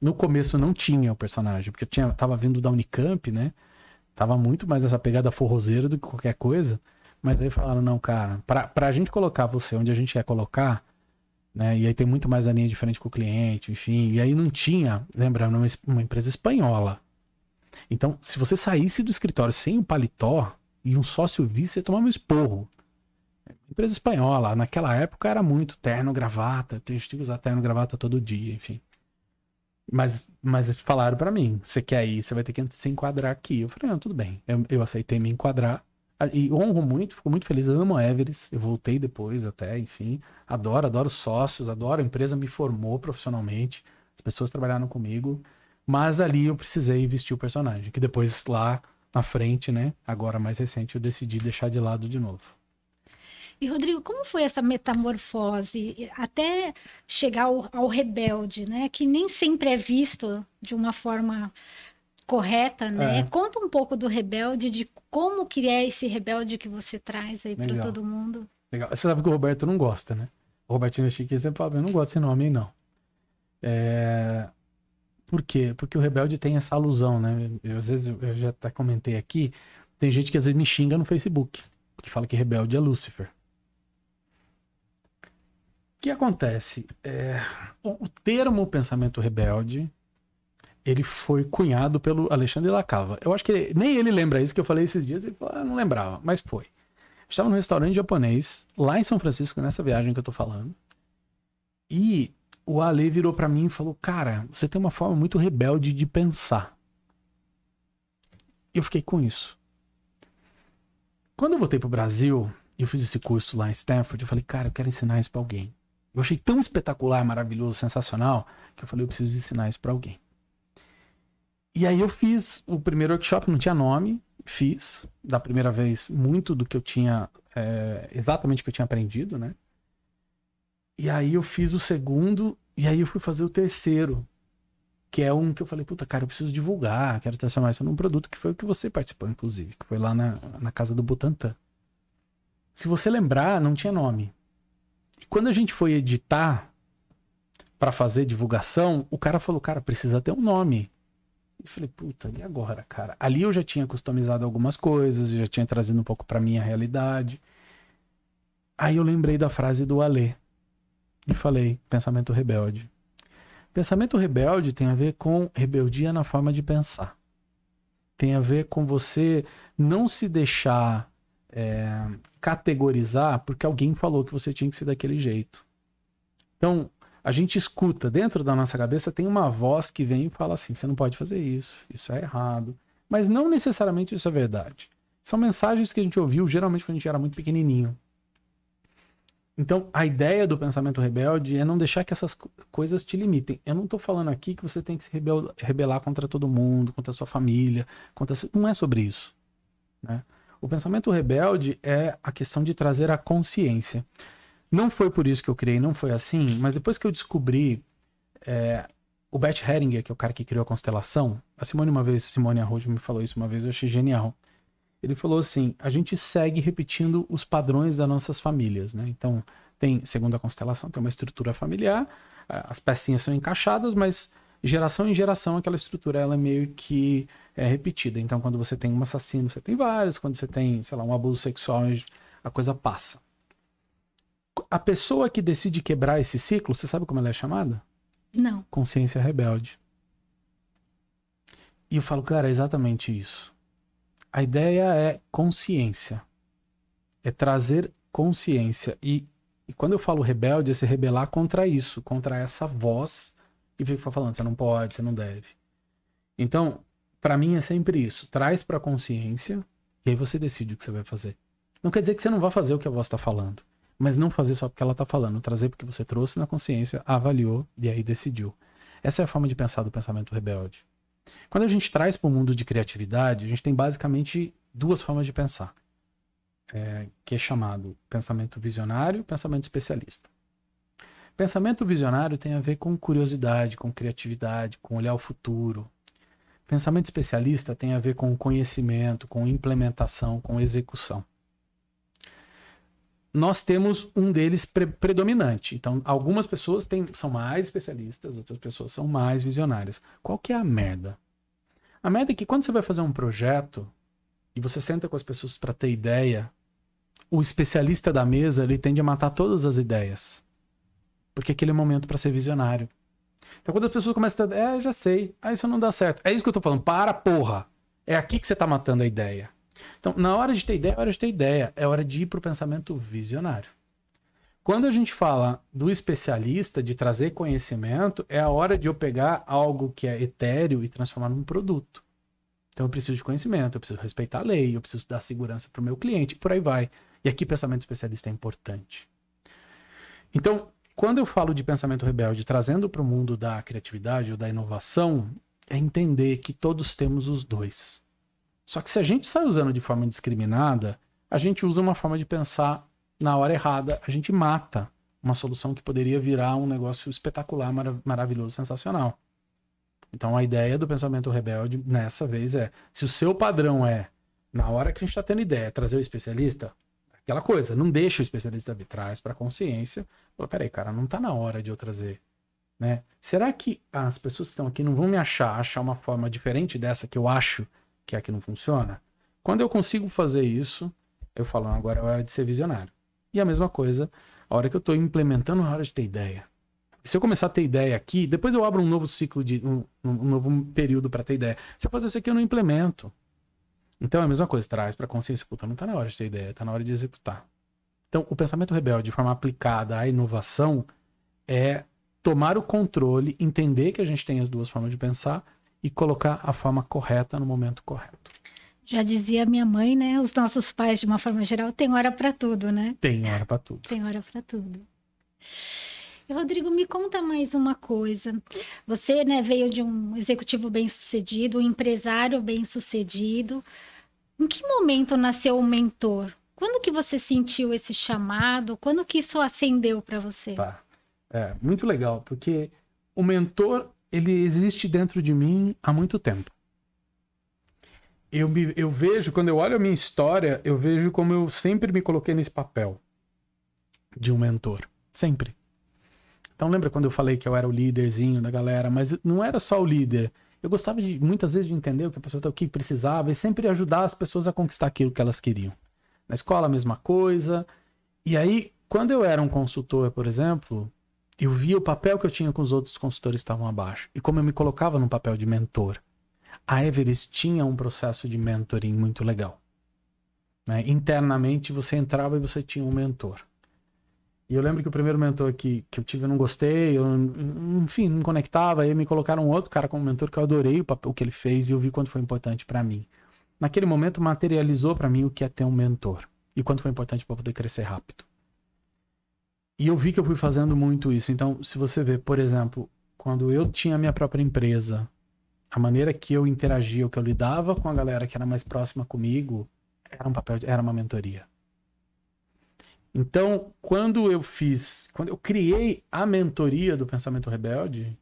No começo não tinha o personagem, porque eu tinha, tava vindo da Unicamp, né? Tava muito mais essa pegada forrozeira do que qualquer coisa. Mas aí falaram, não, cara, pra, pra gente colocar você onde a gente quer colocar, né? E aí tem muito mais a linha de frente com o cliente, enfim. E aí não tinha, lembrando, uma, uma empresa espanhola. Então, se você saísse do escritório sem o paletó e um sócio visse, você tomava um esporro. Empresa espanhola, naquela época era muito terno, gravata, tem que usar terno, gravata todo dia, enfim. Mas, mas falaram para mim, você quer ir, você vai ter que se enquadrar aqui. Eu falei, não, tudo bem. Eu, eu aceitei me enquadrar. E honro muito, fico muito feliz, amo a Everest, eu voltei depois até, enfim. Adoro, adoro sócios, adoro, a empresa me formou profissionalmente, as pessoas trabalharam comigo, mas ali eu precisei vestir o personagem, que depois lá na frente, né, agora mais recente, eu decidi deixar de lado de novo. E Rodrigo, como foi essa metamorfose até chegar ao, ao rebelde, né, que nem sempre é visto de uma forma correta, né? É. Conta um pouco do rebelde, de como que é esse rebelde que você traz aí para todo mundo. Legal. Você sabe que o Roberto não gosta, né? O Robertinho Chique sempre fala, eu não gosto desse nome aí, não. É... Por quê? Porque o rebelde tem essa alusão, né? Eu, às vezes, eu já até comentei aqui, tem gente que às vezes me xinga no Facebook, que fala que rebelde é Lúcifer. O que acontece? É... O termo pensamento rebelde ele foi cunhado pelo Alexandre Lacava. Eu acho que nem ele lembra isso que eu falei esses dias. Ele falou, ah, não lembrava, mas foi. Estava no restaurante japonês, lá em São Francisco, nessa viagem que eu tô falando. E o Ale virou para mim e falou: Cara, você tem uma forma muito rebelde de pensar. Eu fiquei com isso. Quando eu voltei pro Brasil, eu fiz esse curso lá em Stanford, eu falei: Cara, eu quero ensinar isso pra alguém. Eu achei tão espetacular, maravilhoso, sensacional, que eu falei: Eu preciso ensinar isso pra alguém. E aí eu fiz o primeiro workshop, não tinha nome, fiz da primeira vez muito do que eu tinha, é, exatamente o que eu tinha aprendido, né? E aí eu fiz o segundo, e aí eu fui fazer o terceiro, que é um que eu falei, puta, cara, eu preciso divulgar, quero transformar isso num produto, que foi o que você participou, inclusive, que foi lá na, na casa do Butantan. Se você lembrar, não tinha nome. E quando a gente foi editar para fazer divulgação, o cara falou, cara, precisa ter um nome. E falei, puta, e agora, cara? Ali eu já tinha customizado algumas coisas, já tinha trazido um pouco pra minha realidade. Aí eu lembrei da frase do Alê. E falei, pensamento rebelde. Pensamento rebelde tem a ver com rebeldia na forma de pensar. Tem a ver com você não se deixar é, categorizar porque alguém falou que você tinha que ser daquele jeito. Então, a gente escuta, dentro da nossa cabeça tem uma voz que vem e fala assim: você não pode fazer isso, isso é errado. Mas não necessariamente isso é verdade. São mensagens que a gente ouviu geralmente quando a gente era muito pequenininho. Então, a ideia do pensamento rebelde é não deixar que essas coisas te limitem. Eu não estou falando aqui que você tem que se rebelar contra todo mundo, contra a sua família, contra... não é sobre isso. Né? O pensamento rebelde é a questão de trazer a consciência. Não foi por isso que eu criei, não foi assim, mas depois que eu descobri é, o Bert Heringer, que é o cara que criou a constelação, a Simone uma vez, Simone Arrojo me falou isso uma vez, eu achei genial. Ele falou assim: a gente segue repetindo os padrões das nossas famílias, né? Então, tem, segundo a constelação, tem uma estrutura familiar, as pecinhas são encaixadas, mas geração em geração aquela estrutura ela é meio que é repetida. Então, quando você tem um assassino, você tem vários, quando você tem, sei lá, um abuso sexual, a coisa passa. A pessoa que decide quebrar esse ciclo, você sabe como ela é chamada? Não. Consciência rebelde. E eu falo, cara, é exatamente isso. A ideia é consciência. É trazer consciência. E, e quando eu falo rebelde, é se rebelar contra isso, contra essa voz que fica falando, você não pode, você não deve. Então, para mim é sempre isso. Traz para consciência e aí você decide o que você vai fazer. Não quer dizer que você não vai fazer o que a voz está falando, mas não fazer só porque ela está falando, trazer porque você trouxe na consciência, avaliou e aí decidiu. Essa é a forma de pensar do pensamento rebelde. Quando a gente traz para o mundo de criatividade, a gente tem basicamente duas formas de pensar, é, que é chamado pensamento visionário e pensamento especialista. Pensamento visionário tem a ver com curiosidade, com criatividade, com olhar o futuro. Pensamento especialista tem a ver com conhecimento, com implementação, com execução. Nós temos um deles pre predominante. Então, algumas pessoas têm, são mais especialistas, outras pessoas são mais visionárias. Qual que é a merda? A merda é que quando você vai fazer um projeto e você senta com as pessoas para ter ideia, o especialista da mesa ele tende a matar todas as ideias. Porque aquele é o momento para ser visionário. Então quando as pessoas começam a é, já sei, ah, isso não dá certo. É isso que eu tô falando, para porra. É aqui que você tá matando a ideia. Então, na hora de ter ideia, é hora de ter ideia, é hora de ir pro pensamento visionário. Quando a gente fala do especialista, de trazer conhecimento, é a hora de eu pegar algo que é etéreo e transformar num produto. Então eu preciso de conhecimento, eu preciso respeitar a lei, eu preciso dar segurança para o meu cliente, por aí vai. E aqui pensamento especialista é importante. Então, quando eu falo de pensamento rebelde, trazendo para o mundo da criatividade ou da inovação, é entender que todos temos os dois. Só que se a gente sai usando de forma indiscriminada, a gente usa uma forma de pensar na hora errada, a gente mata uma solução que poderia virar um negócio espetacular, marav maravilhoso, sensacional. Então a ideia do pensamento rebelde nessa vez é: se o seu padrão é, na hora que a gente está tendo ideia, trazer o especialista, aquela coisa, não deixa o especialista vir, traz para a consciência. Fala, peraí, cara, não está na hora de eu trazer. Né? Será que as pessoas que estão aqui não vão me achar, achar uma forma diferente dessa que eu acho que é a que não funciona? Quando eu consigo fazer isso, eu falo, agora é hora de ser visionário. E a mesma coisa, a hora que eu estou implementando, é hora de ter ideia. Se eu começar a ter ideia aqui, depois eu abro um novo ciclo de um, um novo período para ter ideia. Se eu fazer isso aqui, eu não implemento. Então é a mesma coisa, traz para consciência, puta, não está na hora de ter ideia, está na hora de executar. Então, o pensamento rebelde, de forma aplicada à inovação, é tomar o controle, entender que a gente tem as duas formas de pensar e colocar a forma correta no momento correto. Já dizia minha mãe, né? Os nossos pais, de uma forma geral, tem hora para tudo, né? Tem hora para tudo. Tem hora para tudo. Rodrigo, me conta mais uma coisa. Você, né, veio de um executivo bem-sucedido, um empresário bem-sucedido. Em que momento nasceu o mentor? Quando que você sentiu esse chamado? Quando que isso acendeu para você? Tá. É, muito legal, porque o mentor, ele existe dentro de mim há muito tempo eu, me, eu vejo, quando eu olho a minha história, eu vejo como eu sempre me coloquei nesse papel de um mentor. Sempre. Então lembra quando eu falei que eu era o líderzinho da galera, mas não era só o líder. Eu gostava de muitas vezes de entender o que a pessoa o que precisava e sempre ajudar as pessoas a conquistar aquilo que elas queriam. Na escola a mesma coisa. E aí, quando eu era um consultor, por exemplo, eu via o papel que eu tinha com os outros consultores que estavam abaixo e como eu me colocava no papel de mentor a Everest tinha um processo de mentoring muito legal. Né? Internamente você entrava e você tinha um mentor. E eu lembro que o primeiro mentor que, que eu tive eu não gostei, eu, enfim, não conectava, aí me colocaram outro cara como mentor que eu adorei o, papel, o que ele fez e eu vi quanto foi importante para mim. Naquele momento materializou para mim o que é ter um mentor e quanto foi importante para poder crescer rápido. E eu vi que eu fui fazendo muito isso. Então, se você vê, por exemplo, quando eu tinha a minha própria empresa, a maneira que eu interagia, o que eu lidava com a galera que era mais próxima comigo, era um papel, era uma mentoria. Então, quando eu fiz, quando eu criei a mentoria do Pensamento Rebelde,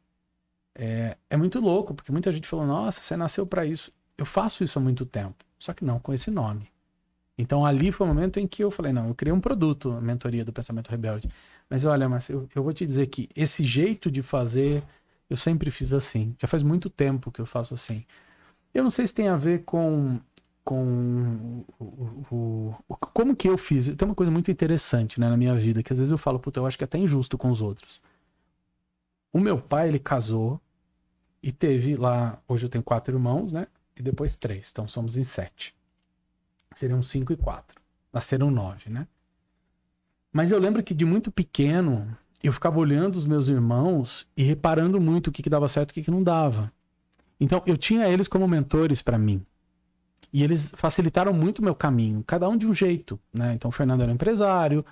é, é muito louco, porque muita gente falou: Nossa, você nasceu para isso. Eu faço isso há muito tempo, só que não com esse nome. Então, ali foi o momento em que eu falei: Não, eu criei um produto, a mentoria do Pensamento Rebelde. Mas olha, mas eu, eu vou te dizer que esse jeito de fazer, eu sempre fiz assim. Já faz muito tempo que eu faço assim. Eu não sei se tem a ver com com o, o, o, como que eu fiz. Tem uma coisa muito interessante né, na minha vida, que às vezes eu falo, puta, eu acho que é até injusto com os outros. O meu pai, ele casou e teve lá, hoje eu tenho quatro irmãos, né? E depois três, então somos em sete. Seriam cinco e quatro. Nasceram nove, né? Mas eu lembro que de muito pequeno, eu ficava olhando os meus irmãos e reparando muito o que, que dava certo e o que, que não dava. Então, eu tinha eles como mentores para mim. E eles facilitaram muito o meu caminho, cada um de um jeito, né? Então o Fernando era um empresário.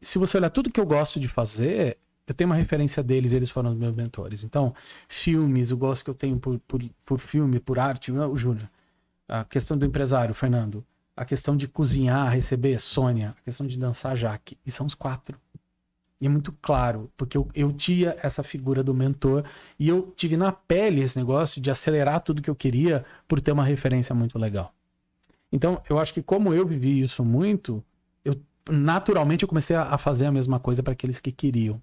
Se você olhar tudo que eu gosto de fazer, eu tenho uma referência deles, eles foram os meus mentores. Então, filmes, o gosto que eu tenho por, por, por filme, por arte, o Júnior. A questão do empresário, Fernando. A questão de cozinhar, receber, Sônia. A questão de dançar, Jaque. E são os quatro. E é muito claro, porque eu, eu tinha essa figura do mentor e eu tive na pele esse negócio de acelerar tudo que eu queria por ter uma referência muito legal. Então, eu acho que como eu vivi isso muito, eu naturalmente eu comecei a, fazer a mesma coisa para aqueles que queriam.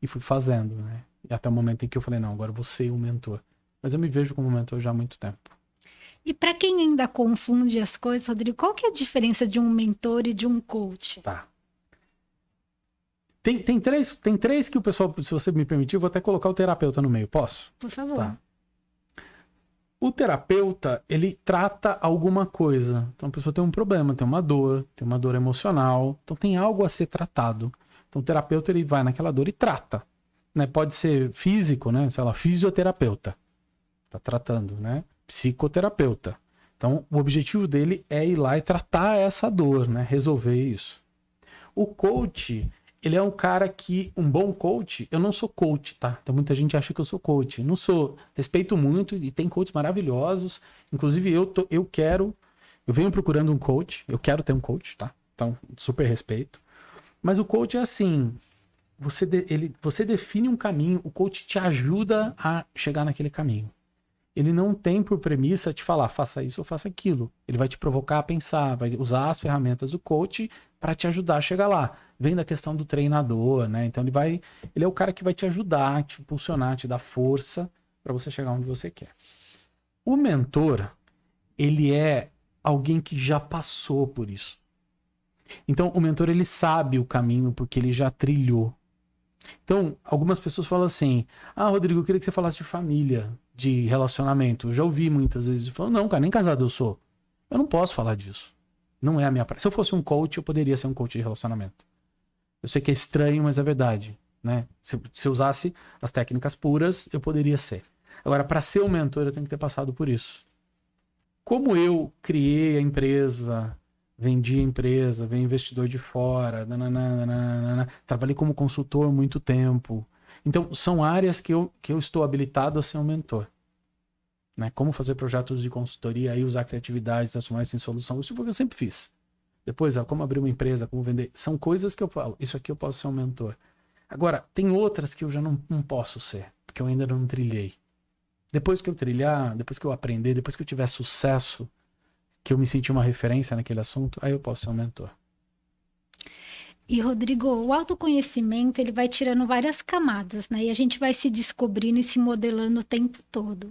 E fui fazendo, né? E até o momento em que eu falei, não, agora você é um mentor. Mas eu me vejo como mentor já há muito tempo. E para quem ainda confunde as coisas, Rodrigo, qual que é a diferença de um mentor e de um coach? Tá. Tem, tem, três, tem três que o pessoal, se você me permitir, eu vou até colocar o terapeuta no meio. Posso? Por favor. Tá. O terapeuta, ele trata alguma coisa. Então a pessoa tem um problema, tem uma dor, tem uma dor emocional, então tem algo a ser tratado. Então o terapeuta ele vai naquela dor e trata. Né? Pode ser físico, né? Sei lá, fisioterapeuta. Tá tratando, né? Psicoterapeuta. Então o objetivo dele é ir lá e tratar essa dor, né? Resolver isso. O coach, ele é um cara que, um bom coach, eu não sou coach, tá? Então muita gente acha que eu sou coach. Não sou. Respeito muito e tem coaches maravilhosos. Inclusive eu, tô, eu quero, eu venho procurando um coach, eu quero ter um coach, tá? Então, super respeito. Mas o coach é assim, você, de, ele, você define um caminho, o coach te ajuda a chegar naquele caminho. Ele não tem por premissa te falar, faça isso ou faça aquilo. Ele vai te provocar a pensar, vai usar as ferramentas do coach para te ajudar a chegar lá vem da questão do treinador, né? Então ele vai, ele é o cara que vai te ajudar, te impulsionar, te dar força para você chegar onde você quer. O mentor, ele é alguém que já passou por isso. Então o mentor ele sabe o caminho porque ele já trilhou. Então, algumas pessoas falam assim: "Ah, Rodrigo, eu queria que você falasse de família, de relacionamento". Eu já ouvi muitas vezes falam: "Não, cara, nem casado eu sou. Eu não posso falar disso. Não é a minha praia. Se eu fosse um coach, eu poderia ser um coach de relacionamento. Eu sei que é estranho, mas é verdade. Né? Se, se eu usasse as técnicas puras, eu poderia ser. Agora, para ser um mentor, eu tenho que ter passado por isso. Como eu criei a empresa, vendi empresa, veio investidor de fora, nananana, trabalhei como consultor muito tempo. Então, são áreas que eu, que eu estou habilitado a ser um mentor. Né? Como fazer projetos de consultoria e usar criatividade, transformar isso em solução. Isso é o que eu sempre fiz. Depois, ó, como abrir uma empresa, como vender. São coisas que eu falo. Isso aqui eu posso ser um mentor. Agora, tem outras que eu já não, não posso ser, porque eu ainda não trilhei. Depois que eu trilhar, depois que eu aprender, depois que eu tiver sucesso, que eu me sentir uma referência naquele assunto, aí eu posso ser um mentor. E Rodrigo, o autoconhecimento ele vai tirando várias camadas, né? E a gente vai se descobrindo e se modelando o tempo todo.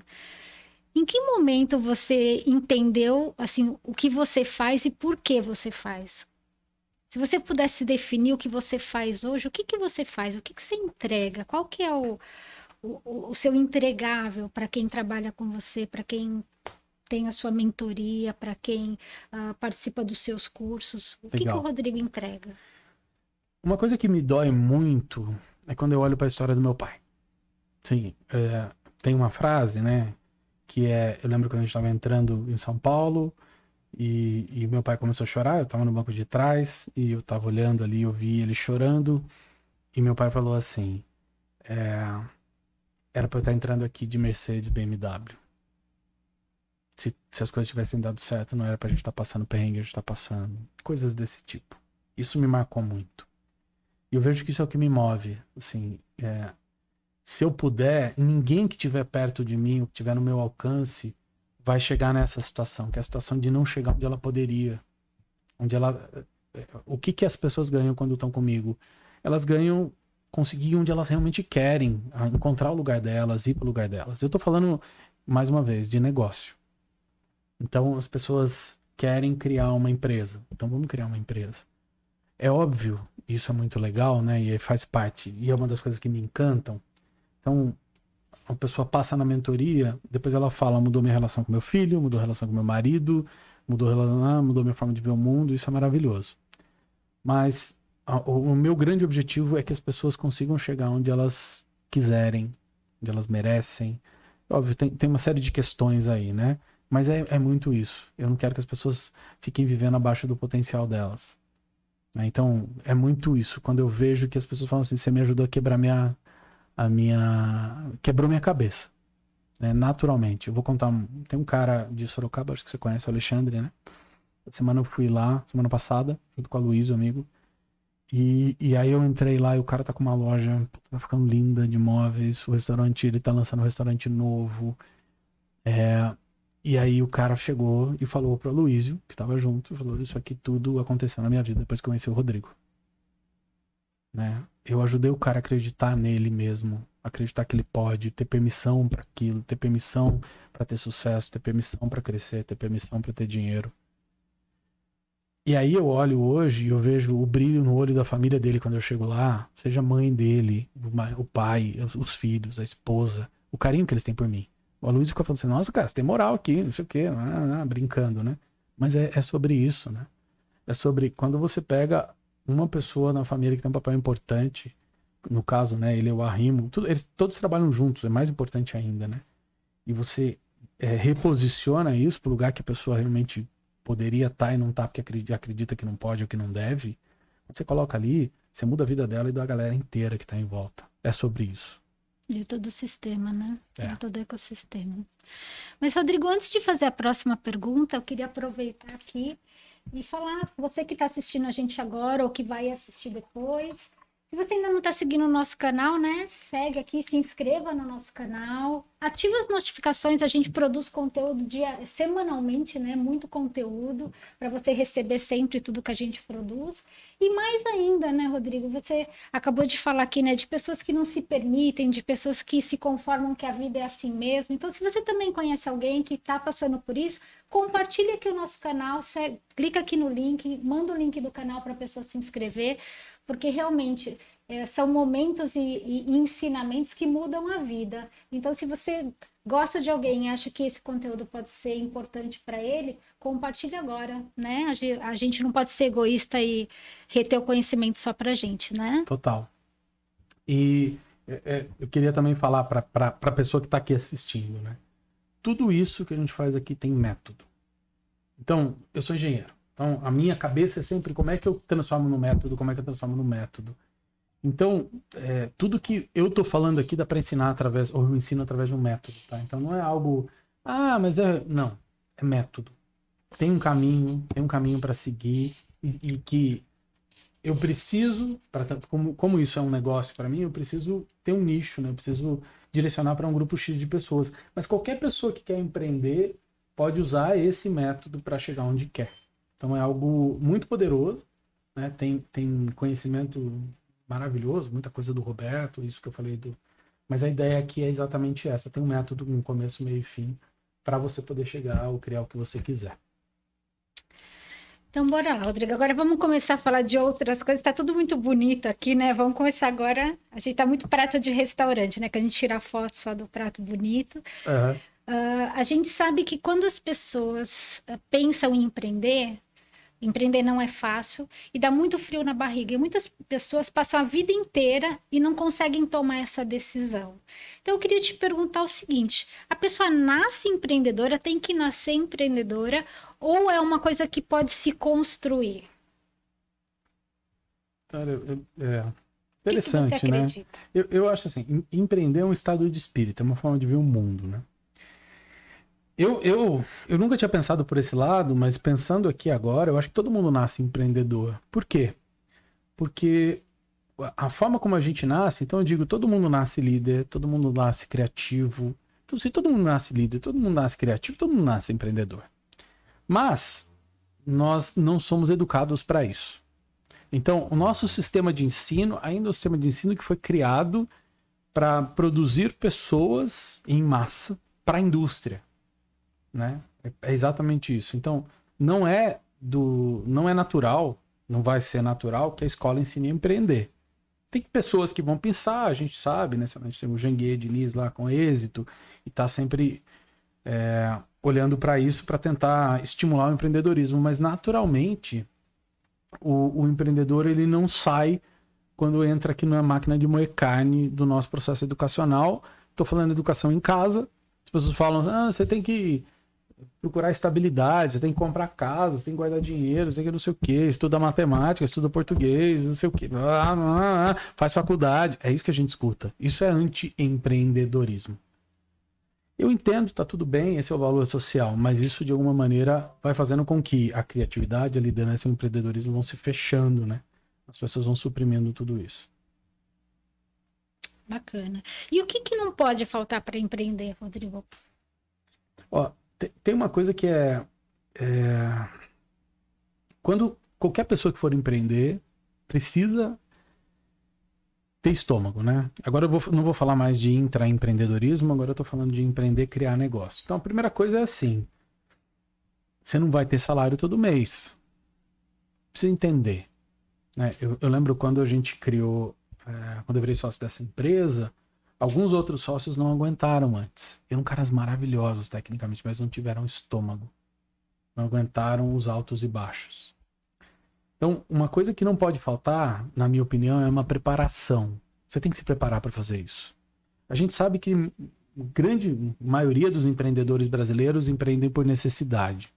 Em que momento você entendeu assim o que você faz e por que você faz? Se você pudesse definir o que você faz hoje, o que, que você faz? O que, que você entrega? Qual que é o, o, o seu entregável para quem trabalha com você, para quem tem a sua mentoria, para quem uh, participa dos seus cursos? O que, que, o Rodrigo entrega? Uma coisa que me dói muito é quando eu olho para a história do meu pai. Sim, é, tem uma frase, né? que é, eu lembro quando a gente estava entrando em São Paulo e, e, meu pai começou a chorar, eu estava no banco de trás e eu estava olhando ali, eu vi ele chorando E meu pai falou assim: é, era pra eu estar entrando aqui de Mercedes BMW. Se, se as coisas tivessem dado certo, não era pra gente estar passando perrengue, a gente tá passando. Coisas desse tipo. Isso me marcou muito. E eu vejo que isso é o que me move. Assim, é, se eu puder, ninguém que estiver perto de mim, ou que estiver no meu alcance, vai chegar nessa situação, que é a situação de não chegar onde ela poderia. Onde ela. O que, que as pessoas ganham quando estão comigo? Elas ganham conseguir onde elas realmente querem, encontrar o lugar delas, ir para o lugar delas. Eu estou falando, mais uma vez, de negócio. Então, as pessoas querem criar uma empresa. Então, vamos criar uma empresa. É óbvio, isso é muito legal, né? E faz parte. E é uma das coisas que me encantam. Então, a pessoa passa na mentoria, depois ela fala, mudou minha relação com meu filho, mudou a relação com meu marido, mudou, mudou minha forma de ver o mundo, isso é maravilhoso. Mas a, o, o meu grande objetivo é que as pessoas consigam chegar onde elas quiserem, onde elas merecem. Óbvio, tem, tem uma série de questões aí, né? Mas é, é muito isso. Eu não quero que as pessoas fiquem vivendo abaixo do potencial delas. Né? Então, é muito isso. Quando eu vejo que as pessoas falam assim, você me ajudou a quebrar minha, a minha. quebrou minha cabeça. Né? Naturalmente. Eu vou contar. Tem um cara de Sorocaba, acho que você conhece, o Alexandre, né? Semana eu fui lá, semana passada, junto com a Luísa, amigo. E, e aí eu entrei lá e o cara tá com uma loja, tá ficando linda de móveis. O restaurante, ele tá lançando um restaurante novo. É, e aí o cara chegou e falou pro Luísio, que tava junto, falou: Isso aqui tudo aconteceu na minha vida depois que eu conheci o Rodrigo. Né? Eu ajudei o cara a acreditar nele mesmo, acreditar que ele pode ter permissão para aquilo, ter permissão para ter sucesso, ter permissão para crescer, ter permissão para ter dinheiro. E aí eu olho hoje e eu vejo o brilho no olho da família dele quando eu chego lá, seja a mãe dele, o pai, os filhos, a esposa, o carinho que eles têm por mim. O Luiz fica falando assim, nossa, cara, você tem moral aqui, não sei o quê, ah, ah, brincando, né? Mas é, é sobre isso, né? É sobre quando você pega uma pessoa na família que tem um papel importante, no caso, né, ele é o arrimo, tudo, eles todos trabalham juntos, é mais importante ainda, né? E você é, reposiciona isso para o lugar que a pessoa realmente poderia estar tá e não está porque acredita, que não pode ou que não deve. Você coloca ali, você muda a vida dela e da galera inteira que está em volta. É sobre isso. De todo o sistema, né? É. De todo o ecossistema. Mas, Rodrigo, antes de fazer a próxima pergunta, eu queria aproveitar aqui e falar, você que está assistindo a gente agora ou que vai assistir depois, se você ainda não está seguindo o nosso canal, né? Segue aqui, se inscreva no nosso canal, ative as notificações. A gente produz conteúdo dia, semanalmente, né? Muito conteúdo para você receber sempre tudo que a gente produz. E mais ainda, né, Rodrigo? Você acabou de falar aqui, né? De pessoas que não se permitem, de pessoas que se conformam que a vida é assim mesmo. Então, se você também conhece alguém que está passando por isso, compartilhe aqui o nosso canal, segue, clica aqui no link, manda o link do canal para a pessoa se inscrever porque realmente é, são momentos e, e, ensinamentos que mudam a vida. Então, se você gosta de alguém e acha que esse conteúdo pode ser importante para ele, compartilhe agora, né? A gente não pode ser egoísta e reter o conhecimento só para gente, né? Total. E é, é eu queria também falar para a pessoa que está aqui assistindo, né? Tudo isso que a gente faz aqui tem método. Então, eu sou engenheiro. Então, a minha cabeça é sempre como é que eu transformo no método, como é que eu transformo no método. Então, é, tudo que eu estou falando aqui dá para ensinar através, ou eu ensino através de um método, tá? Então, não é algo, ah, mas é, não, é método. Tem um caminho, tem um caminho para seguir e, e, que eu preciso, pra, como, como isso é um negócio para mim, eu preciso ter um nicho, né? Eu preciso direcionar para um grupo X de pessoas. Mas qualquer pessoa que quer empreender pode usar esse método para chegar onde quer. Então é algo muito poderoso, né? Tem, tem conhecimento maravilhoso, muita coisa do Roberto, isso que eu falei do. Mas a ideia aqui é exatamente essa: tem um método, um começo, meio e fim, para você poder chegar ou criar o que você quiser. Então, bora lá, Rodrigo. Agora vamos começar a falar de outras coisas. Está tudo muito bonito aqui, né? Vamos começar agora. A gente está muito prato de restaurante, né? Que a gente tira foto só do prato bonito. Uhum. Uh, a gente sabe que quando as pessoas uh, pensam em empreender, Empreender não é fácil e dá muito frio na barriga. E muitas pessoas passam a vida inteira e não conseguem tomar essa decisão. Então eu queria te perguntar o seguinte: a pessoa nasce empreendedora, tem que nascer empreendedora, ou é uma coisa que pode se construir? Cara, eu, é, Interessante, que, que né? Eu, eu acho assim, em- empreender é um estado de espírito, é uma forma de ver o mundo, né? Eu, eu, eu nunca tinha pensado por esse lado, mas pensando aqui agora, eu acho que todo mundo nasce empreendedor. Por quê? Porque a forma como a gente nasce, então eu digo, todo mundo nasce líder, todo mundo nasce criativo. Então, se todo mundo nasce líder, todo mundo nasce criativo, todo mundo nasce empreendedor. Mas nós não somos educados para isso. Então, o nosso sistema de ensino ainda é um sistema de ensino que foi criado para produzir pessoas em massa para a indústria, né? É- É exatamente isso. Então, não é do, não é natural, não vai ser natural que a escola ensine a empreender. Tem pessoas que vão pensar, a gente sabe, né? A gente tem o Janguier Diniz lá com êxito e tá sempre é, olhando para isso para tentar estimular o empreendedorismo, mas naturalmente o, o empreendedor ele não sai quando entra aqui na máquina de moer carne do nosso processo educacional. Estou falando educação em casa. As pessoas falam, ah, você tem que procurar estabilidade, você tem que comprar casa, você tem que guardar dinheiro, você tem que não sei o quê, estuda matemática, estuda português, não sei o quê, ah, faz faculdade. É isso que a gente escuta. Isso é anti-empreendedorismo. Eu entendo, tá tudo bem, esse é o valor social, mas isso de alguma maneira vai fazendo com que a criatividade, a liderança e o empreendedorismo vão se fechando, né? As pessoas vão suprimindo tudo isso. Bacana. E o que, que não pode faltar para empreender, Rodrigo? Ó, tem uma coisa que é, é, Quando qualquer pessoa que for empreender precisa ter estômago, né? Agora eu vou- não vou falar mais de intraempreendedorismo, agora eu tô falando de empreender, criar negócio. Então a primeira coisa é assim: você não vai ter salário todo mês. Precisa entender. Né? Eu, eu lembro quando a gente criou, é, quando eu virei sócio dessa empresa, Alguns outros sócios não aguentaram antes. Eram caras maravilhosos tecnicamente, mas não tiveram estômago. Não aguentaram os altos e baixos. Então, uma coisa que não pode faltar, na minha opinião, é uma preparação. Você tem que se preparar para fazer isso. A gente sabe que grande maioria dos empreendedores brasileiros empreendem por necessidade.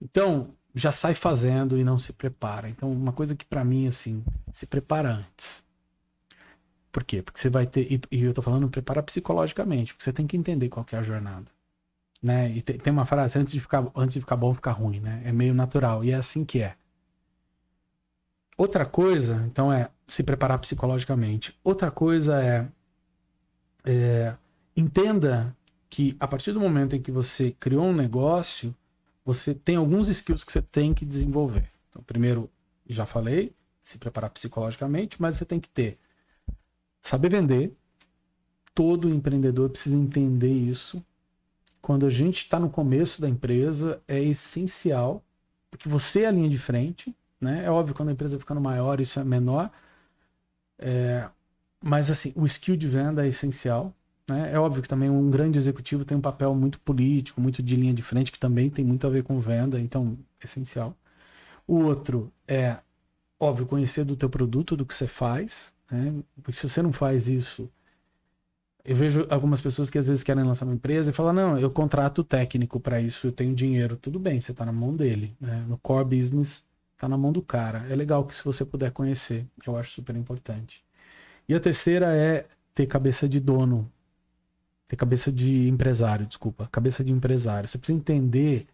Então, já sai fazendo e não se prepara. Então, uma coisa que para mim assim, se prepara antes. Por quê? Porque você vai ter. E, e eu tô falando prepara psicologicamente, porque você tem que entender qual é a jornada. Né? E te- tem uma frase, antes de, ficar, antes de ficar bom, ficar ruim, né? É meio natural. E é assim que é. Outra coisa, então, é se preparar psicologicamente. Outra coisa é, é entenda que a partir do momento em que você criou um negócio, você tem alguns skills que você tem que desenvolver. Então, primeiro, já falei, se preparar psicologicamente, mas você tem que ter saber vender. Todo empreendedor precisa entender isso. Quando a gente está no começo da empresa, é essencial, porque você é a linha de frente. Né? É óbvio, quando a empresa ficando maior, isso é menor. É, mas assim, o skill de venda é essencial. Né? É óbvio que também um grande executivo tem um papel muito político, muito de linha de frente, que também tem muito a ver com venda, então é essencial. O outro é, óbvio, conhecer do teu produto, do que você faz, né? Porque se você não faz isso, eu vejo algumas pessoas que às vezes querem lançar uma empresa e falam: não, eu contrato técnico para isso, eu tenho dinheiro. Tudo bem, você está na mão dele. Né? No core business, está na mão do cara. É legal que se você puder conhecer, eu acho super importante. E a terceira é ter cabeça de dono, ter cabeça de empresário, desculpa, cabeça de empresário. Você precisa entender,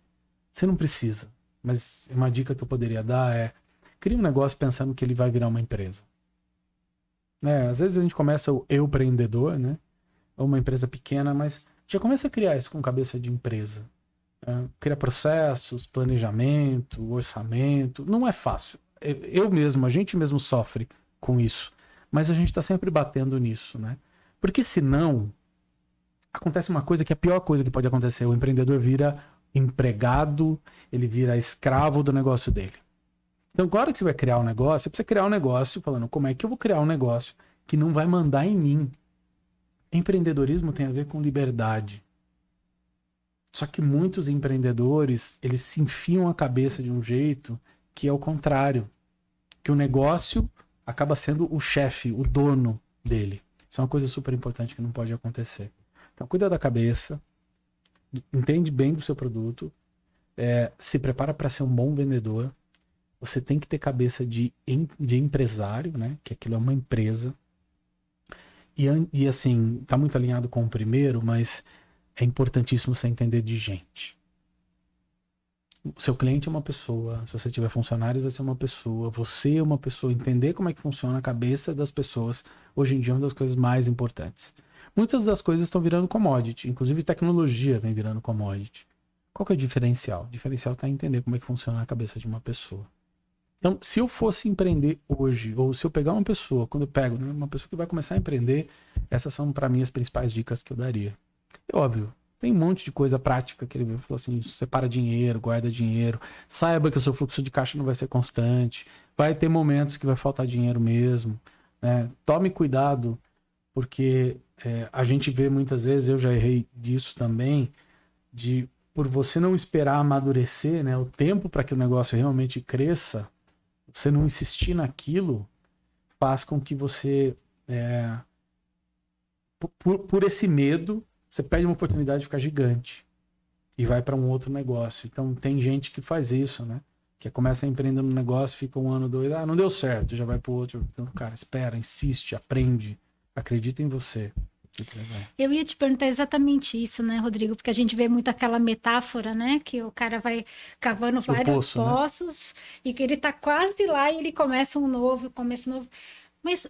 você não precisa, mas uma dica que eu poderia dar é crie um negócio pensando que ele vai virar uma empresa. Né? Às vezes a gente começa o eu empreendedor, né? Ou uma empresa pequena, mas já começa a criar isso com cabeça de empresa. Né? Cria processos, planejamento, orçamento. Não é fácil. Eu mesmo, a gente mesmo sofre com isso. Mas a gente está sempre batendo nisso, né? Porque senão acontece uma coisa que é a pior coisa que pode acontecer. O empreendedor vira empregado, ele vira escravo do negócio dele. Então, agora que você vai criar um negócio, você precisa criar um negócio falando como é que eu vou criar um negócio que não vai mandar em mim. Empreendedorismo tem a ver com liberdade. Só que muitos empreendedores, eles se enfiam a cabeça de um jeito que é o contrário. Que o negócio acaba sendo o chefe, o dono dele. Isso é uma coisa super importante que não pode acontecer. Então, cuida da cabeça, entende bem do seu produto, é, se prepara para ser um bom vendedor. Você tem que ter cabeça de, de empresário, né? Que aquilo é uma empresa. E, e assim, tá muito alinhado com o primeiro, mas é importantíssimo você entender de gente. O seu cliente é uma pessoa, se você tiver funcionários, vai ser uma pessoa, você é uma pessoa, entender como é que funciona a cabeça das pessoas, hoje em dia é uma das coisas mais importantes. Muitas das coisas estão virando commodity, inclusive tecnologia vem virando commodity. Qual que é o diferencial? O diferencial está entender como é que funciona a cabeça de uma pessoa. Então, se eu fosse empreender hoje, ou se eu pegar uma pessoa, quando eu pego né, uma pessoa que vai começar a empreender, essas são para mim as principais dicas que eu daria. É óbvio, tem um monte de coisa prática que ele falou assim: separa dinheiro, guarda dinheiro, saiba que o seu fluxo de caixa não vai ser constante, vai ter momentos que vai faltar dinheiro mesmo. né? Tome cuidado, porque é, a gente vê muitas vezes, eu já errei disso também, de por você não esperar amadurecer, né, o tempo para que o negócio realmente cresça, você não insistir naquilo, faz com que você, é, por- por, esse medo, você perde uma oportunidade de ficar gigante e vai para um outro negócio. Então tem gente que faz isso, né? Que começa a empreender no negócio, fica um ano, dois, ah, não deu certo, já vai para o outro. Então, cara, espera, insiste, aprende, acredita em você. Eu ia te perguntar exatamente isso, né, Rodrigo? Porque a gente vê muito aquela metáfora, né? Que o cara vai cavando vários poço, né? poços e que ele tá quase lá e ele começa um novo, começa um novo. Mas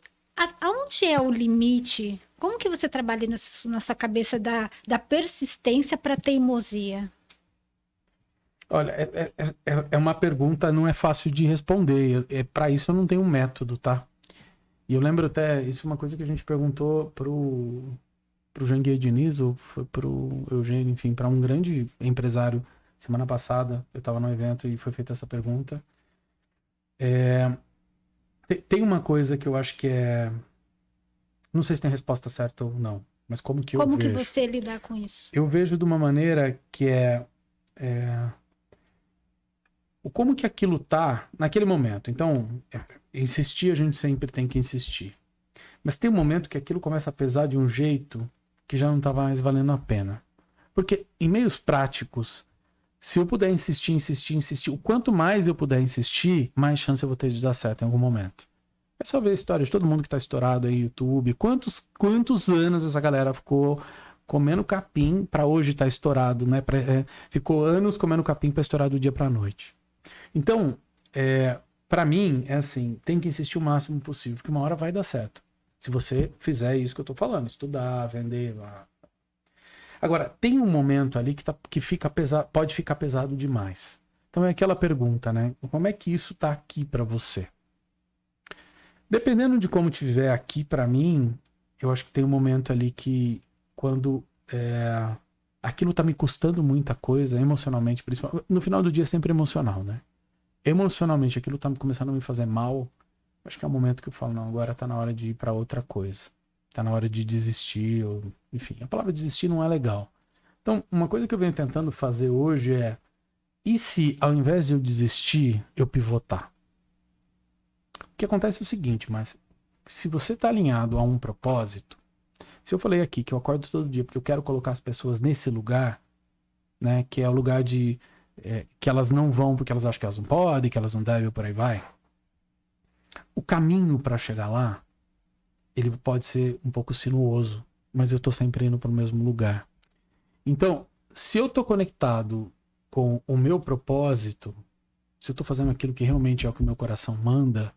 aonde é o limite? Como que você trabalha na sua cabeça da, da persistência para teimosia? Olha, é, é- é- é uma pergunta, não é fácil de responder. É, para isso eu não tenho um método, tá? E eu lembro até, isso é uma coisa que a gente perguntou pro, pro Janguier Diniz, ou foi pro Eugênio, enfim, para um grande empresário semana passada. Eu estava no evento e foi feita essa pergunta. É, te- tem uma coisa que eu acho que é. Não sei se tem resposta certa ou não, mas como que eu Como que vejo? você lidar com isso? eu vejo de uma maneira que é, é, como que aquilo tá naquele momento. Então, é, insistir a gente sempre tem que insistir. Mas tem um momento que aquilo começa a pesar de um jeito que já não tá mais valendo a pena. Porque em meios práticos, se eu puder insistir, insistir, insistir, o quanto mais eu puder insistir, mais chance eu vou ter de dar certo em algum momento. É só ver a história de todo mundo que tá estourado aí no YouTube. Quantos, quantos anos essa galera ficou comendo capim para hoje estar estourado, né? Pra- é, ficou anos comendo capim para estourar do dia para noite. Então, é, para mim, é assim, tem que insistir o máximo possível, porque uma hora vai dar certo. Se você fizer isso que eu tô falando, estudar, vender. lá. Agora, tem um momento ali que, tá, que fica pesado, pode ficar pesado demais. Então é aquela pergunta, né? Como é que isso tá aqui para você? Dependendo de como tiver aqui para mim, eu acho que tem um momento ali que quando é, aquilo tá me custando muita coisa, emocionalmente, principalmente. No final do dia é sempre emocional, né? Emocionalmente, aquilo tá começando a me fazer mal. Acho que é o momento que eu falo, não, agora tá na hora de ir para outra coisa. Tá na hora de desistir, ou, enfim, a palavra desistir não é legal. Então, uma coisa que eu venho tentando fazer hoje é: e se ao invés de eu desistir, eu pivotar? O que acontece é o seguinte, mas se você está alinhado a um propósito, se eu falei aqui que eu acordo todo dia porque eu quero colocar as pessoas nesse lugar, né, que é o lugar de é, que elas não vão porque elas acham que elas não podem, que elas não devem, por aí vai. O caminho para chegar lá, ele pode ser um pouco sinuoso, mas eu tô sempre indo para o mesmo lugar. Então, se eu tô conectado com o meu propósito, se eu tô fazendo aquilo que realmente é o que meu coração manda,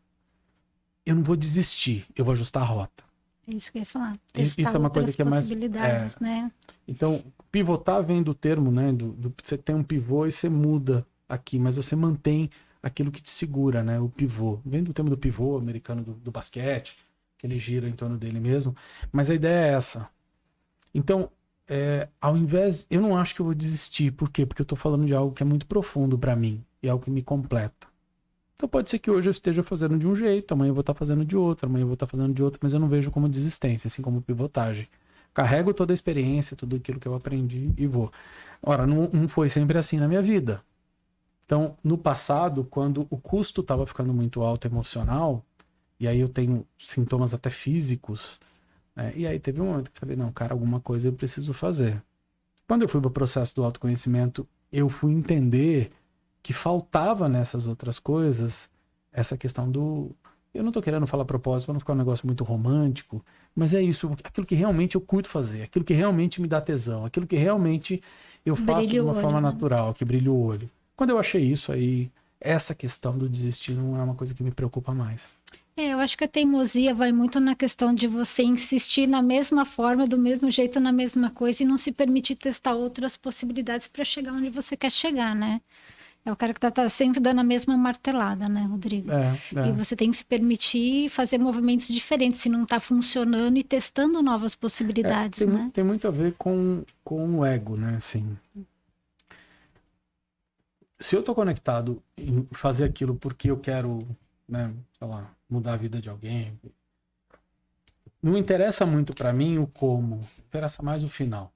eu não vou desistir, eu vou ajustar a rota. É isso que eu ia falar. Isso Testar é uma coisa que é mais- possibilidades, né? Então, pivotar vem do termo, né? Do, do- você tem um pivô e você muda aqui, mas você mantém aquilo que te segura, né? O pivô. Vem do termo do pivô americano do, do basquete, que ele gira em torno dele mesmo. Mas a ideia é essa. Então, é, ao invés. Eu não acho que eu vou desistir. Por quê? Porque eu tô falando de algo que é muito profundo para mim e é algo que me completa. Então pode ser que hoje eu esteja fazendo de um jeito, amanhã eu vou estar fazendo de outro, amanhã eu vou estar fazendo de outro, mas eu não vejo como desistência, assim como pivotagem carrego toda a experiência, tudo aquilo que eu aprendi e vou. Ora, não, não foi sempre assim na minha vida. Então, no passado, quando o custo estava ficando muito alto emocional, e aí eu tenho sintomas até físicos, né? e aí teve um momento que eu falei, não, cara, alguma coisa eu preciso fazer. Quando eu fui para o processo do autoconhecimento, eu fui entender que faltava nessas outras coisas essa questão do. Eu não tô querendo falar propósito para não ficar um negócio muito romântico, mas é isso, aquilo que realmente eu curto fazer, aquilo que realmente me dá tesão, aquilo que realmente eu faço Brilha de uma olho, forma né? natural, que brilha o olho. Quando eu achei isso aí, essa questão do desistir não é uma coisa que me preocupa mais. É, eu acho que a teimosia vai muito na questão de você insistir na mesma forma, do mesmo jeito, na mesma coisa e não se permitir testar outras possibilidades para chegar onde você quer chegar, né? É o cara que tá, tá sempre dando a mesma martelada, né, Rodrigo? É, E você tem que se permitir fazer movimentos diferentes se não tá funcionando e testando novas possibilidades, tem, mu- né? tem muito a ver com, com o ego, né? Assim, se eu tô conectado em fazer aquilo porque eu quero, né, sei lá, mudar a vida de alguém, não interessa muito pra mim o como, interessa mais o final.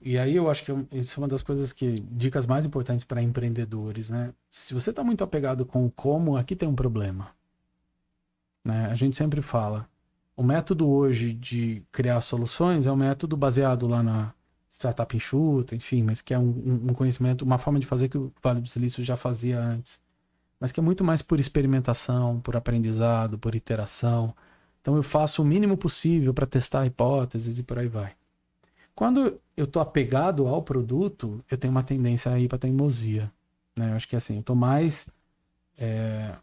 E aí eu acho que eu- isso é uma das coisas que dicas mais importantes para empreendedores, né? Se você tá muito apegado com o como, aqui tem um problema. Né? A gente sempre fala, o método hoje de criar soluções é um método baseado lá na startup enxuta, enfim, mas que é um- um conhecimento, uma forma de fazer que o Vale do Silício já fazia antes, mas que é muito mais por experimentação, por aprendizado, por iteração. Então eu faço o mínimo possível para testar hipóteses e por aí vai. Quando eu tô apegado ao produto, eu tenho uma tendência a ir para teimosia. Né? Eu acho que assim, eu tô mais é,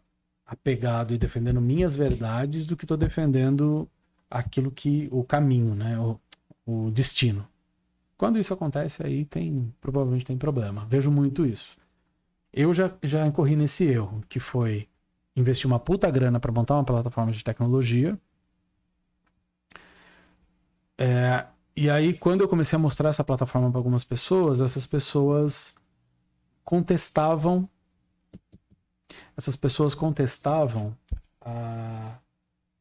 apegado e defendendo minhas verdades do que estou defendendo aquilo que o caminho, né, o, o destino. Quando isso acontece aí tem provavelmente tem problema. Vejo muito isso. Eu já já incorri nesse erro, que foi investir uma puta grana para montar uma plataforma de tecnologia. É, e aí quando eu comecei a mostrar essa plataforma para algumas pessoas, essas pessoas contestavam essas pessoas contestavam a-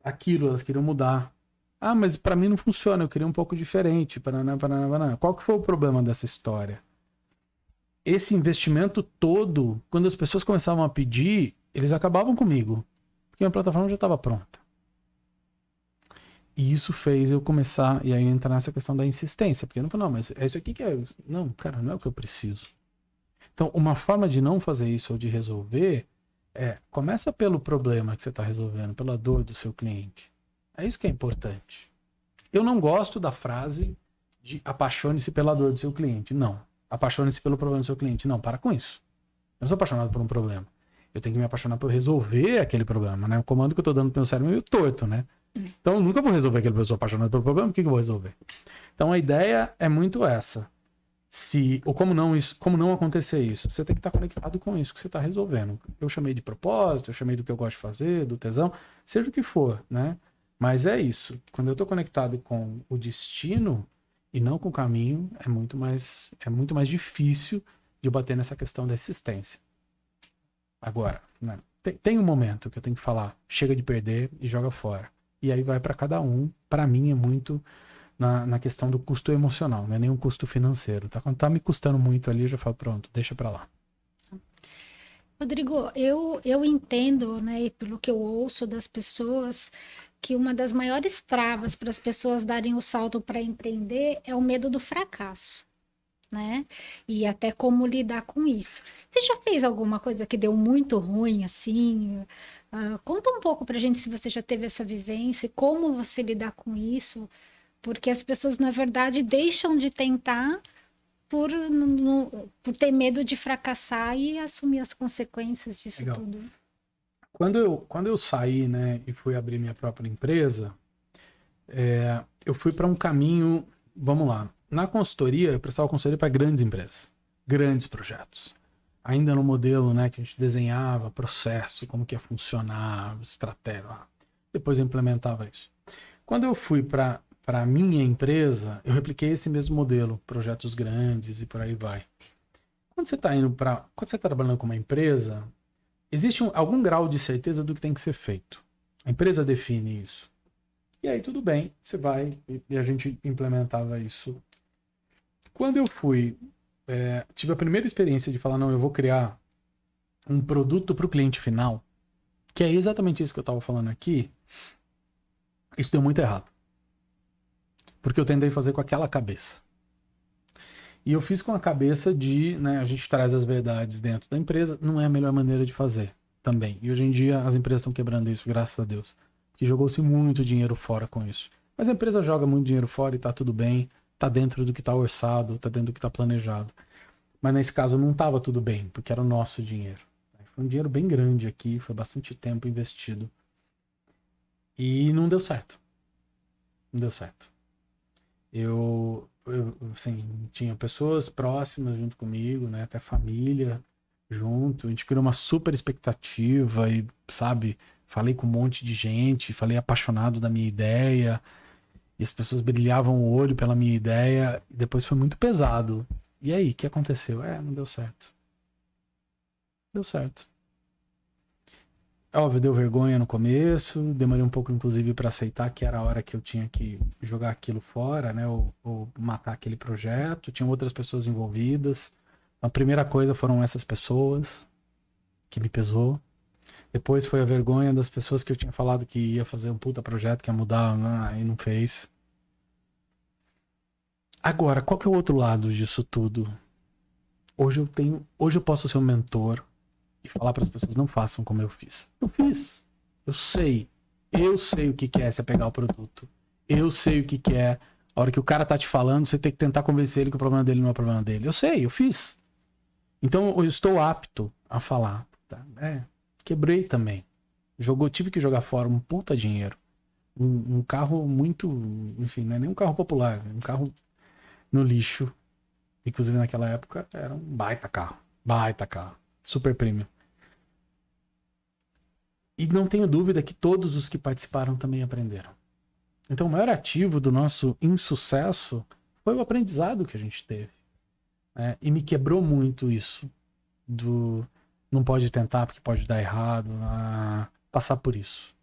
aquilo, elas queriam mudar. Ah, mas para mim não funciona, eu queria um pouco diferente. Paraná, paraná, paraná. Qual que foi o problema dessa história? Esse investimento todo, quando as pessoas começavam a pedir, eles acabavam comigo, porque a plataforma já estava pronta. E isso fez eu começar, e aí entrar nessa questão da insistência, porque eu não não, mas é isso aqui que é. Não, cara, não é o que eu preciso. Então, uma forma de não fazer isso ou de resolver é, começa pelo problema que você está resolvendo, pela dor do seu cliente. É isso que é importante. Eu não gosto da frase de apaixone-se pela dor do seu cliente. Não. Apaixone-se pelo problema do seu cliente. Não, para com isso. Eu não sou apaixonado por um problema. Eu tenho que me apaixonar por resolver aquele problema, né? O comando que eu estou dando pro meu cérebro é meio torto, né? Então eu nunca vou resolver aquele pessoa apaixonado pelo problema, o que, que eu vou resolver? Então a ideia é muito essa se ou como não isso, como não acontecer isso. Você tem que estar conectado com isso que você está resolvendo. Eu chamei de propósito, eu chamei do que eu gosto de fazer, do tesão, seja o que for, né? Mas é isso. Quando eu estou conectado com o destino e não com o caminho, é muito mais é muito mais difícil de eu bater nessa questão da existência. Agora, né? tem, tem um momento que eu tenho que falar, chega de perder e joga fora. E aí vai para cada um. Para mim é muito na, na questão do custo emocional, não é nem um custo financeiro. Tá? Quando tá me custando muito ali, eu já falo, pronto, deixa pra lá. Rodrigo, eu, eu entendo, né, e pelo que eu ouço das pessoas, que uma das maiores travas para as pessoas darem o salto para empreender é o medo do fracasso, né? E até como lidar com isso. Você já fez alguma coisa que deu muito ruim, assim? Ah, conta um pouco pra gente se você já teve essa vivência, e como você lidar com isso, porque as pessoas, na verdade, deixam de tentar por, no- por ter medo de fracassar e assumir as consequências disso Legal. tudo. Quando eu, quando eu saí, né, e fui abrir minha própria empresa, é, eu fui para um caminho, vamos lá, na consultoria, eu prestava consultoria para grandes empresas, grandes projetos. Ainda no modelo, né, que a gente desenhava, processo, como que ia funcionar, estratégia. Depois eu implementava isso. Quando eu fui para a minha empresa, eu repliquei esse mesmo modelo, projetos grandes e por aí vai. Quando você está indo para, quando você está trabalhando com uma empresa, existe um- algum grau de certeza do que tem que ser feito. A empresa define isso. E aí tudo bem, você vai e a gente implementava isso. Quando eu fui, é, tive a primeira experiência de falar, não, eu vou criar um produto para o cliente final, que é exatamente isso que eu estava falando aqui, isso deu muito errado. Porque eu tentei fazer com aquela cabeça. E eu fiz com a cabeça de, né, a gente traz as verdades dentro da empresa, não é a melhor maneira de fazer também. E hoje em dia as empresas estão quebrando isso, graças a Deus. Que jogou-se muito dinheiro fora com isso. Mas a empresa joga muito dinheiro fora e tá tudo bem, tá dentro do que tá orçado, tá dentro do que tá planejado. Mas nesse caso não tava tudo bem, porque era o nosso dinheiro. Foi um dinheiro bem grande aqui, foi bastante tempo investido. E não deu certo. Não deu certo. Eu, eu assim, tinha pessoas próximas junto comigo, né? Até família junto. A gente criou uma super expectativa e, sabe, falei com um monte de gente, falei apaixonado da minha ideia. E as pessoas brilhavam o olho pela minha ideia. E depois foi muito pesado. E aí, o que aconteceu? É, não deu certo. Deu certo. É óbvio, deu vergonha no começo, demorei um pouco, inclusive, para aceitar que era a hora que eu tinha que jogar aquilo fora, né? Ou, ou, matar aquele projeto. Tinham outras pessoas envolvidas. A primeira coisa foram essas pessoas que me pesou. Depois foi a vergonha das pessoas que eu tinha falado que ia fazer um puta projeto, que ia mudar, né? e não fez. Agora, qual que é o outro lado disso tudo? Hoje eu tenho, hoje eu posso ser um mentor e falar para as pessoas não façam como eu fiz. Eu fiz. Eu sei. Eu sei o que é você pegar o produto. Eu sei o que é. A hora que o cara tá te falando, você tem que tentar convencer ele que o problema dele não é o problema dele. Eu sei, eu fiz. Então eu estou apto a falar. Tá? É, quebrei também. Jogou, tive que jogar fora um puta dinheiro. Um, um, carro muito. Enfim, não é nem um carro popular, é um carro no lixo. Inclusive naquela época era um baita carro. Baita carro. Super premium. E não tenho dúvida que todos os que participaram também aprenderam. Então, o maior ativo do nosso insucesso foi o aprendizado que a gente teve. É, e me quebrou muito isso. Do não pode tentar porque pode dar errado. passar por isso.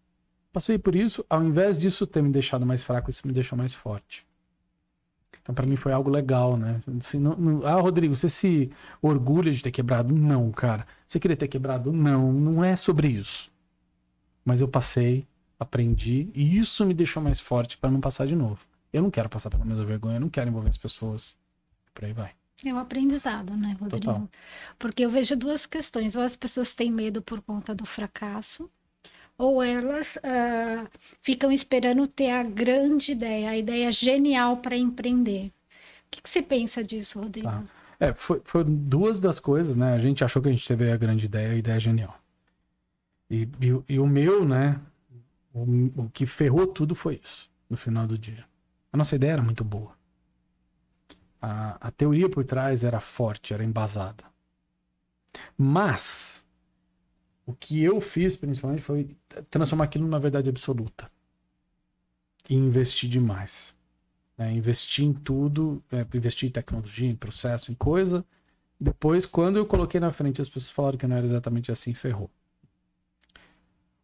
Passei por isso, ao invés disso ter me deixado mais fraco, isso me deixou mais forte. Então, para mim foi algo legal, né? Assim, não, não, ah, Rodrigo, você se orgulha de ter quebrado? Não, cara. Você queria ter quebrado? Não, não é sobre isso. Mas eu passei, aprendi e isso me deixou mais forte para não passar de novo. Eu não quero passar pela mesma vergonha, eu não quero envolver as pessoas. Por aí vai. É um aprendizado, né, Rodrigo? Total. Porque eu vejo duas questões. Ou as pessoas têm medo por conta do fracasso, ou elas uh, ficam esperando ter a grande ideia, a ideia genial para empreender. O que, que, você pensa disso, Rodrigo? Tá. É, foi, foi, duas das coisas, né? A gente achou que a gente teve a grande ideia, a ideia genial. E, e, e o meu, né? O, o, que ferrou tudo foi isso, no final do dia. A nossa ideia era muito boa. A, a teoria por trás era forte, era embasada. Mas, o que eu fiz, principalmente, foi transformar aquilo numa verdade absoluta. E investir demais. Né? Investir em tudo, é, investir em tecnologia, em processo, em coisa. Depois, quando eu coloquei na frente, as pessoas falaram que não era exatamente assim, ferrou.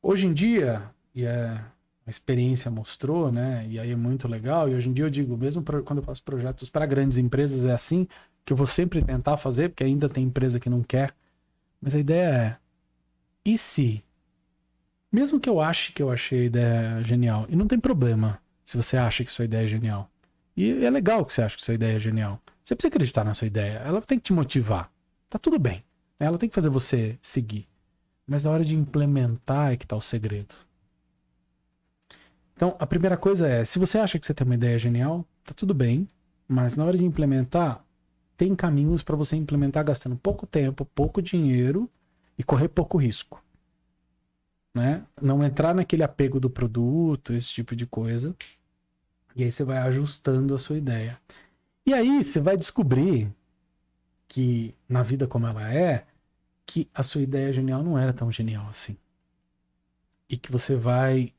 Hoje em dia, e é, a experiência mostrou, né? E aí é muito legal. E hoje em dia eu digo, mesmo pra, quando eu faço projetos para grandes empresas, é assim que eu vou sempre tentar fazer, porque ainda tem empresa que não quer. Mas a ideia é: e se? Mesmo que eu ache que eu achei a ideia genial, e não tem problema se você acha que sua ideia é genial. E é legal que você acha que sua ideia é genial. Você precisa acreditar na sua ideia. Ela tem que te motivar. Tá tudo bem. Ela tem que fazer você seguir. Mas na hora de implementar é que está o segredo. Então, a primeira coisa é, se você acha que você tem uma ideia genial, tá tudo bem, mas na hora de implementar, tem caminhos para você implementar gastando pouco tempo, pouco dinheiro e correr pouco risco. Né? Não entrar naquele apego do produto, esse tipo de coisa. E aí você vai ajustando a sua ideia. E aí você vai descobrir que na vida como ela é, que a sua ideia genial não era tão genial assim. E que você vai,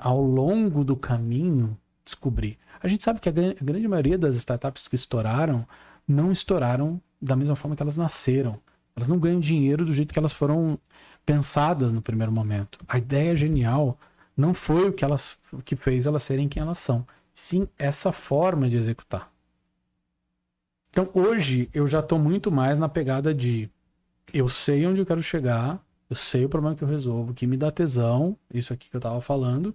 ao longo do caminho, descobrir. A gente sabe que a grande maioria das startups que estouraram não estouraram da mesma forma que elas nasceram. Elas não ganham dinheiro do jeito que elas foram pensadas no primeiro momento. A ideia genial não foi o que elas o que fez elas serem quem elas são, sim essa forma de executar. Então hoje eu já estou muito mais na pegada de eu sei onde eu quero chegar, eu sei o problema que eu resolvo, que me dá tesão, isso aqui que eu estava falando,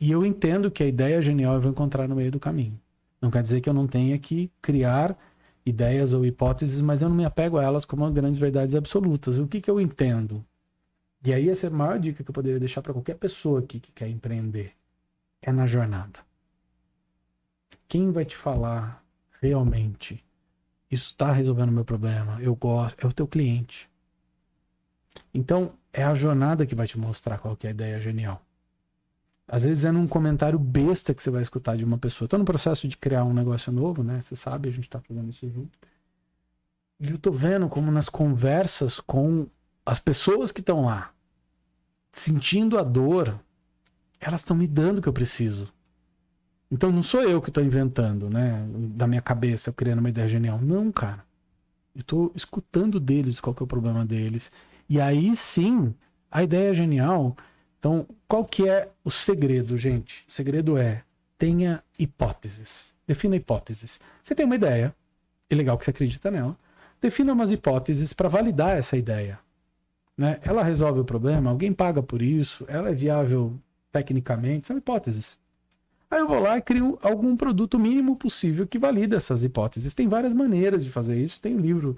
e eu entendo que a ideia genial eu vou encontrar no meio do caminho. Não quer dizer que eu não tenha que criar ideias ou hipóteses, mas eu não me apego a elas como grandes verdades absolutas. O que, que eu entendo? E aí essa é a maior dica que eu poderia deixar para qualquer pessoa aqui que quer empreender. É na jornada. Quem vai te falar realmente isso está resolvendo o meu problema, eu gosto, é o teu cliente. Então, é a jornada que vai te mostrar qual é a ideia genial. Às vezes é num comentário besta que você vai escutar de uma pessoa. Estou no processo de criar um negócio novo, né? Você sabe, a gente está fazendo isso junto. E eu tô vendo como nas conversas com as pessoas que estão lá, sentindo a dor, elas estão me dando o que eu preciso. Então não sou eu que estou inventando, né? Da minha cabeça, criando uma ideia genial. Não, cara. Eu estou escutando deles qual que é o problema deles. E aí sim, a ideia é genial. Então, qual que é o segredo, gente? O segredo é tenha hipóteses. Defina hipóteses. Você tem uma ideia, é legal que você acredita nela. Defina umas hipóteses para validar essa ideia. Né? Ela resolve o problema, alguém paga por isso, ela é viável tecnicamente, são hipóteses. Aí eu vou lá e crio algum produto mínimo possível que valida essas hipóteses. Tem várias maneiras de fazer isso. Tem o um livro,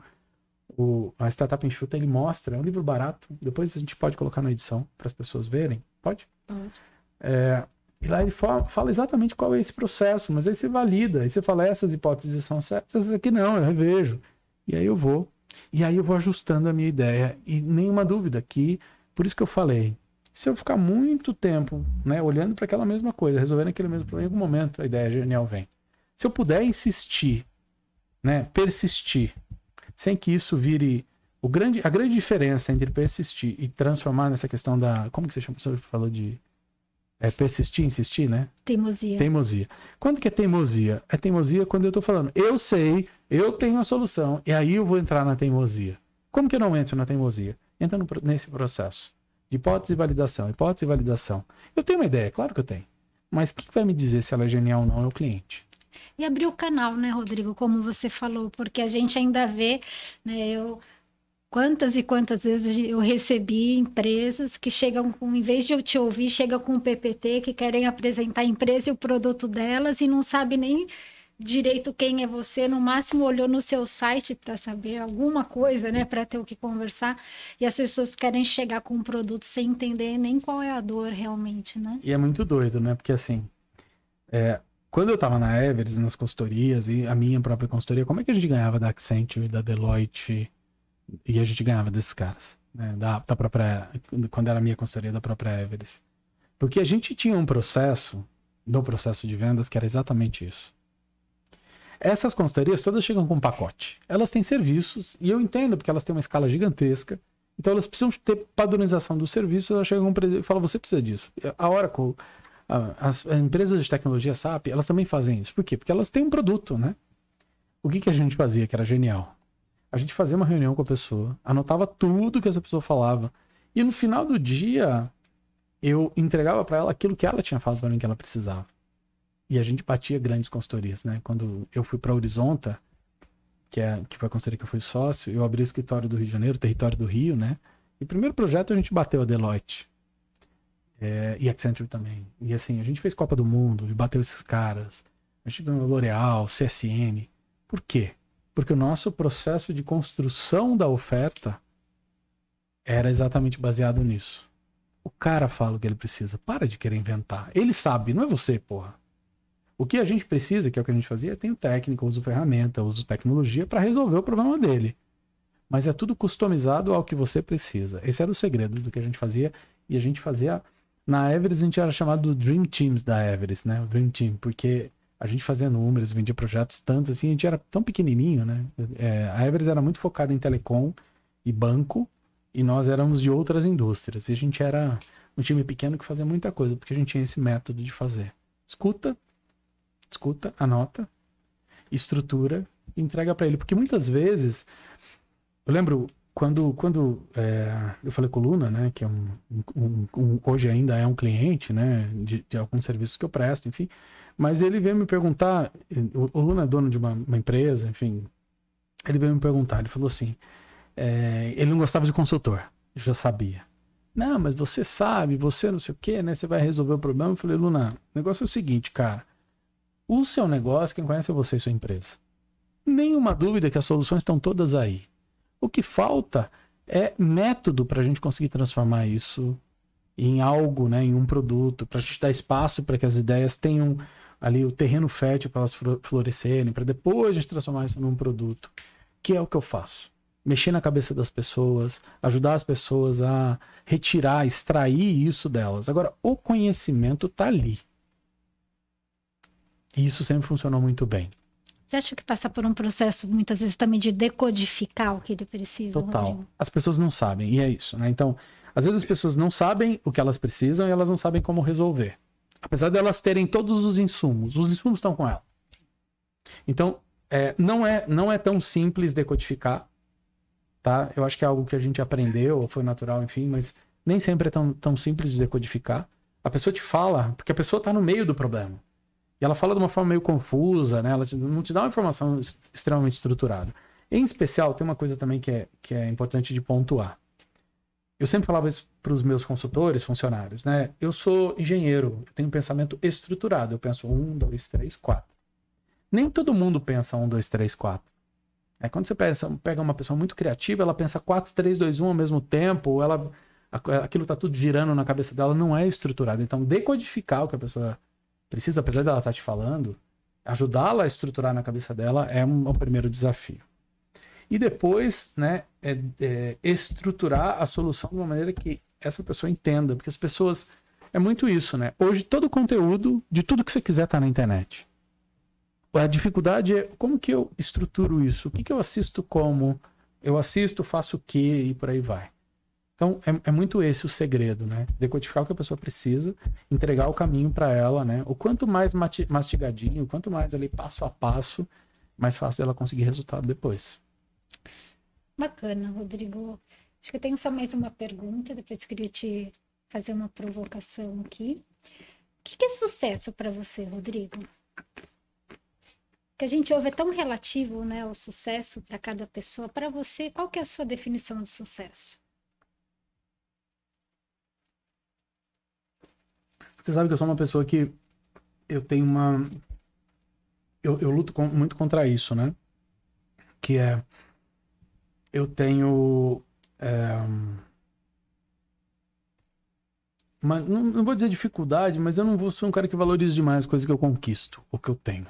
o, a Startup Enxuta, ele mostra, é um livro barato. Depois a gente pode colocar na edição para as pessoas verem. Pode? Pode. É, e lá ele fala, fala, exatamente qual é esse processo, mas aí você valida, aí você fala, essas hipóteses são certas, essas aqui não, eu revejo. E aí eu vou. E aí eu vou ajustando a minha ideia. E nenhuma dúvida que, por isso que eu falei, se eu ficar muito tempo, né, olhando para aquela mesma coisa, resolvendo aquele mesmo problema, em algum momento a ideia genial vem. Se eu puder insistir, né, persistir, sem que isso vire o grande, a grande diferença entre persistir e transformar nessa questão da, como que você chama? Você falou de é persistir, insistir, né? Teimosia. Teimosia. Quando que é teimosia? É teimosia quando eu tô falando, eu sei, eu tenho a solução, e aí eu vou entrar na teimosia. Como que eu não entro na teimosia? Entra no, nesse processo. Hipótese e validação, hipótese e validação. Eu tenho uma ideia, claro que eu tenho. Mas o que vai me dizer se ela é genial ou não é o cliente. E abrir o canal, né, Rodrigo, como você falou, porque a gente ainda vê, né, eu quantas e quantas vezes eu recebi empresas que chegam com, em vez de eu te ouvir, chega com um PPT que querem apresentar a empresa e o produto delas e não sabe nem direito quem é você, no máximo olhou no seu site para saber alguma coisa, né, para ter o que conversar, e as pessoas querem chegar com um produto sem entender nem qual é a dor realmente, né? E é muito doido, né? Porque assim, é, quando eu estava na Everest, nas consultorias e a minha própria consultoria, como é que a gente ganhava da Accenture, da Deloitte e a gente ganhava desses caras, né, da, da própria quando era a minha consultoria da própria Everest? Porque a gente tinha um processo no processo de vendas que era exatamente isso essas consultorias todas chegam com um pacote. Elas têm serviços, e eu entendo porque elas têm uma escala gigantesca. Então elas precisam ter padronização dos serviços, elas chegam e falam, você precisa disso. A Oracle, as empresas de tecnologia SAP, elas também fazem isso. Por quê? Porque elas têm um produto, né? O que, que a gente fazia que era genial? A gente fazia uma reunião com a pessoa, anotava tudo que essa pessoa falava, e no final do dia eu entregava para ela aquilo que ela tinha falado para mim que ela precisava. E a gente batia grandes consultorias, né? Quando eu fui para Horizonta, que, é, que foi a consultoria que eu fui sócio, eu abri o escritório do Rio de Janeiro, território do Rio, né? E o primeiro projeto a gente bateu a Deloitte. É, e Accenture também. E assim, a gente fez Copa do Mundo, e bateu esses caras. A gente ganhou L'Oréal, CSN. Por quê? Porque o nosso processo de construção da oferta era exatamente baseado nisso. O cara fala o que ele precisa. Para de querer inventar. Ele sabe, não é você, porra. O que a gente precisa, que é o que a gente fazia, tem o técnico, uso ferramenta, uso tecnologia para resolver o problema dele. Mas é tudo customizado ao que você precisa. Esse era o segredo do que a gente fazia. E a gente fazia. Na Everest a gente era chamado Dream Teams da Everest, né? O Dream Team, porque a gente fazia números, vendia projetos tanto assim, a gente era tão pequenininho, né? É, a Everest era muito focada em telecom e banco, e nós éramos de outras indústrias. E a gente era um time pequeno que fazia muita coisa, porque a gente tinha esse método de fazer. Escuta, escuta, anota, estrutura entrega para ele. Porque muitas vezes, eu lembro quando, quando é, eu falei com o Luna, né, que é um, um, um, hoje ainda é um cliente, né, de, de, alguns serviços que eu presto, enfim, mas ele veio me perguntar, o, o Luna é dono de uma, uma, empresa, enfim, ele veio me perguntar, ele falou assim, é, ele não gostava de consultor, eu já sabia. Não, mas você sabe, você não sei o que, né, você vai resolver o problema. Eu falei, Luna, o negócio é o seguinte, cara, o seu negócio, quem conhece é você e sua empresa. nenhuma dúvida que as soluções estão todas aí. O que falta é método para a gente conseguir transformar isso em algo, né, em um produto, para a gente dar espaço para que as ideias tenham ali o terreno fértil para elas florescerem, para depois a gente transformar isso num produto, que é o que eu faço. Mexer na cabeça das pessoas, ajudar as pessoas a retirar, extrair isso delas. Agora, o conhecimento está ali. E isso sempre funcionou muito bem. Você acha que passa por um processo, muitas vezes, também de decodificar o que ele precisa? Total. Rodrigo? As pessoas não sabem, e é isso, né? Então, às vezes as pessoas não sabem o que elas precisam e elas não sabem como resolver. Apesar de elas terem todos os insumos, os insumos estão com ela. Então, é, não, é, não é tão simples decodificar, tá? Eu acho que é algo que a gente aprendeu, ou foi natural, enfim, mas nem sempre é tão, tão simples de decodificar. A pessoa te fala, porque a pessoa está no meio do problema. E ela fala de uma forma meio confusa, né? Ela te, não te dá uma informação extremamente estruturada. Em especial, tem uma coisa também que é, que é importante de pontuar. Eu sempre falava isso para os meus consultores, funcionários, né? Eu sou engenheiro, eu tenho um pensamento estruturado. Eu penso um, dois, três, quatro. Nem todo mundo pensa um, dois, três, quatro. É quando você pensa, pega uma pessoa muito criativa, ela pensa quatro, três, dois, um ao mesmo tempo, ela aquilo está tudo girando na cabeça dela, não é estruturado. Então, decodificar o que a pessoa precisa, apesar dela estar tá te falando, ajudá-la a estruturar na cabeça dela é um, é um primeiro desafio. E depois, né, é, é estruturar a solução de uma maneira que essa pessoa entenda, porque as pessoas é muito isso, né? Hoje todo o conteúdo de tudo que você quiser está na internet. A dificuldade é como que eu estruturo isso? O que, que eu assisto como? Eu assisto, faço o quê e por aí vai. Então, é, é, muito esse o segredo, né? Decodificar o que a pessoa precisa, entregar o caminho para ela, né? O quanto mais mastigadinho, quanto mais ali passo a passo, mais fácil ela conseguir resultado depois. Bacana, Rodrigo. Acho que eu tenho só mais uma pergunta, depois queria te fazer uma provocação aqui. O que é sucesso para você, Rodrigo? Que a gente ouve é tão relativo, né, o sucesso para cada pessoa. Para você, qual que é a sua definição de sucesso? Você sabe que eu sou uma pessoa que eu tenho uma. Eu, eu luto com, muito contra isso, né? Que é. Eu tenho. É, uma, não, não, vou dizer dificuldade, mas eu não vou ser um cara que valoriza demais as coisas que eu conquisto, o que eu tenho.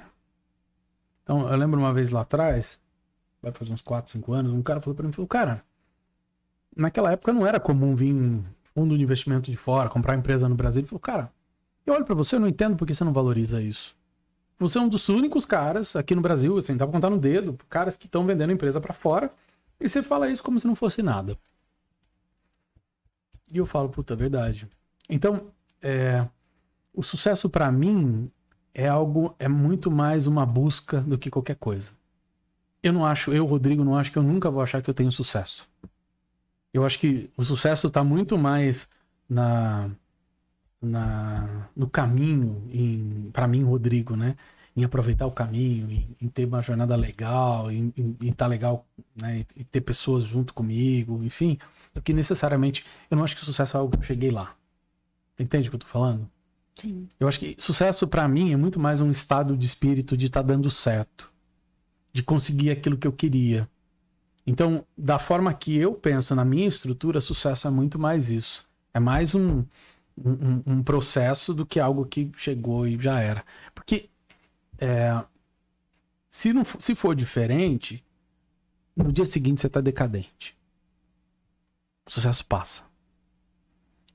Então, eu lembro uma vez lá atrás, vai fazer uns 4, 5 anos, um cara falou para mim, falou, cara, naquela época não era comum vir fundo de investimento de fora, comprar empresa no Brasil. Ele falou, cara, eu olho para você, eu não entendo por que você não valoriza isso. Você é um dos únicos caras aqui no Brasil, assim, dá pra contar no dedo, caras que estão vendendo empresa para fora, e você fala isso como se não fosse nada. E eu falo, puta, verdade. Então, é, o sucesso para mim é algo, é muito mais uma busca do que qualquer coisa. Eu não acho, eu, Rodrigo, não acho que eu nunca vou achar que eu tenho sucesso. Eu acho que o sucesso está muito mais na na, no caminho, para mim, Rodrigo, né? Em aproveitar o caminho, em, em ter uma jornada legal, em estar tá legal, né? E ter pessoas junto comigo, enfim, do que necessariamente. Eu não acho que sucesso é algo que eu cheguei lá. Entende o que eu tô falando? Sim. Eu acho que sucesso para mim é muito mais um estado de espírito de estar tá dando certo, de conseguir aquilo que eu queria. Então, da forma que eu penso na minha estrutura, sucesso é muito mais isso. É mais um, um, um, processo do que algo que chegou e já era. Porque é, se, não, se for diferente, no dia seguinte você está decadente. O sucesso passa.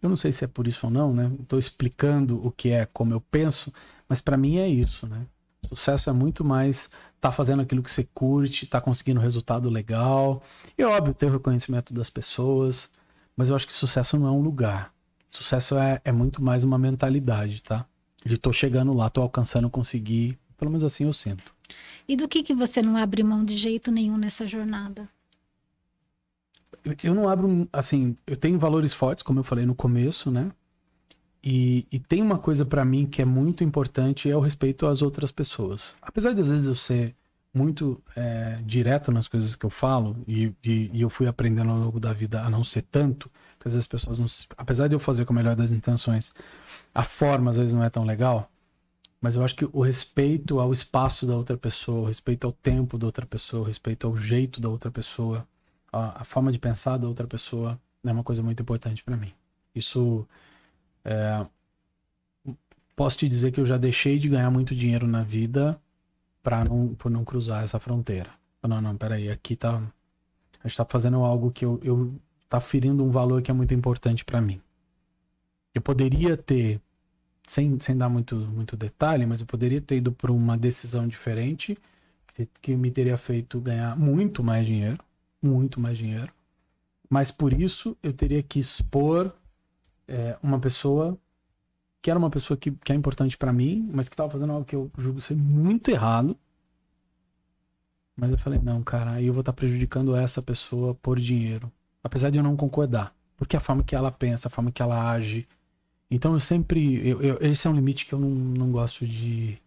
Eu não sei se é por isso ou não, né? Estou explicando o que é, como eu penso, mas para mim é isso, né? Sucesso é muito mais tá fazendo aquilo que você curte, tá conseguindo resultado legal. E óbvio, ter o reconhecimento das pessoas, mas eu acho que sucesso não é um lugar. Sucesso é, é muito mais uma mentalidade, tá? De tô chegando lá, tô alcançando, conseguir. Pelo menos assim eu sinto. E do que, que você não abre mão de jeito nenhum nessa jornada? Eu não abro, assim, eu tenho valores fortes, como eu falei no começo, né? E, e tem uma coisa para mim que é muito importante, é o respeito às outras pessoas. Apesar de às vezes eu ser muito é, direto nas coisas que eu falo, e, e, e eu fui aprendendo ao longo da vida a não ser tanto, porque às vezes as pessoas não. Apesar de eu fazer com a melhor das intenções, a forma às vezes não é tão legal. Mas eu acho que o respeito ao espaço da outra pessoa, o respeito ao tempo da outra pessoa, o respeito ao jeito da outra pessoa, a, a forma de pensar da outra pessoa é uma coisa muito importante para mim. Isso é, posso te dizer que eu já deixei de ganhar muito dinheiro na vida para não por não cruzar essa fronteira. Não, não, peraí, aqui tá a gente tá fazendo algo que eu, eu tá ferindo um valor que é muito importante para mim. Eu poderia ter sem, sem dar muito, muito detalhe, mas eu poderia ter ido por uma decisão diferente que, que me teria feito ganhar muito mais dinheiro, muito mais dinheiro. Mas por isso eu teria que expor é, uma pessoa que era uma pessoa que, que é importante para mim, mas que estava fazendo algo que eu julgo ser muito errado. Mas eu falei, não, cara, aí eu vou estar tá prejudicando essa pessoa por dinheiro. Apesar de eu não concordar. Porque a forma que ela pensa, a forma que ela age, então eu sempre. Eu, eu, esse é um limite que eu não, não gosto de.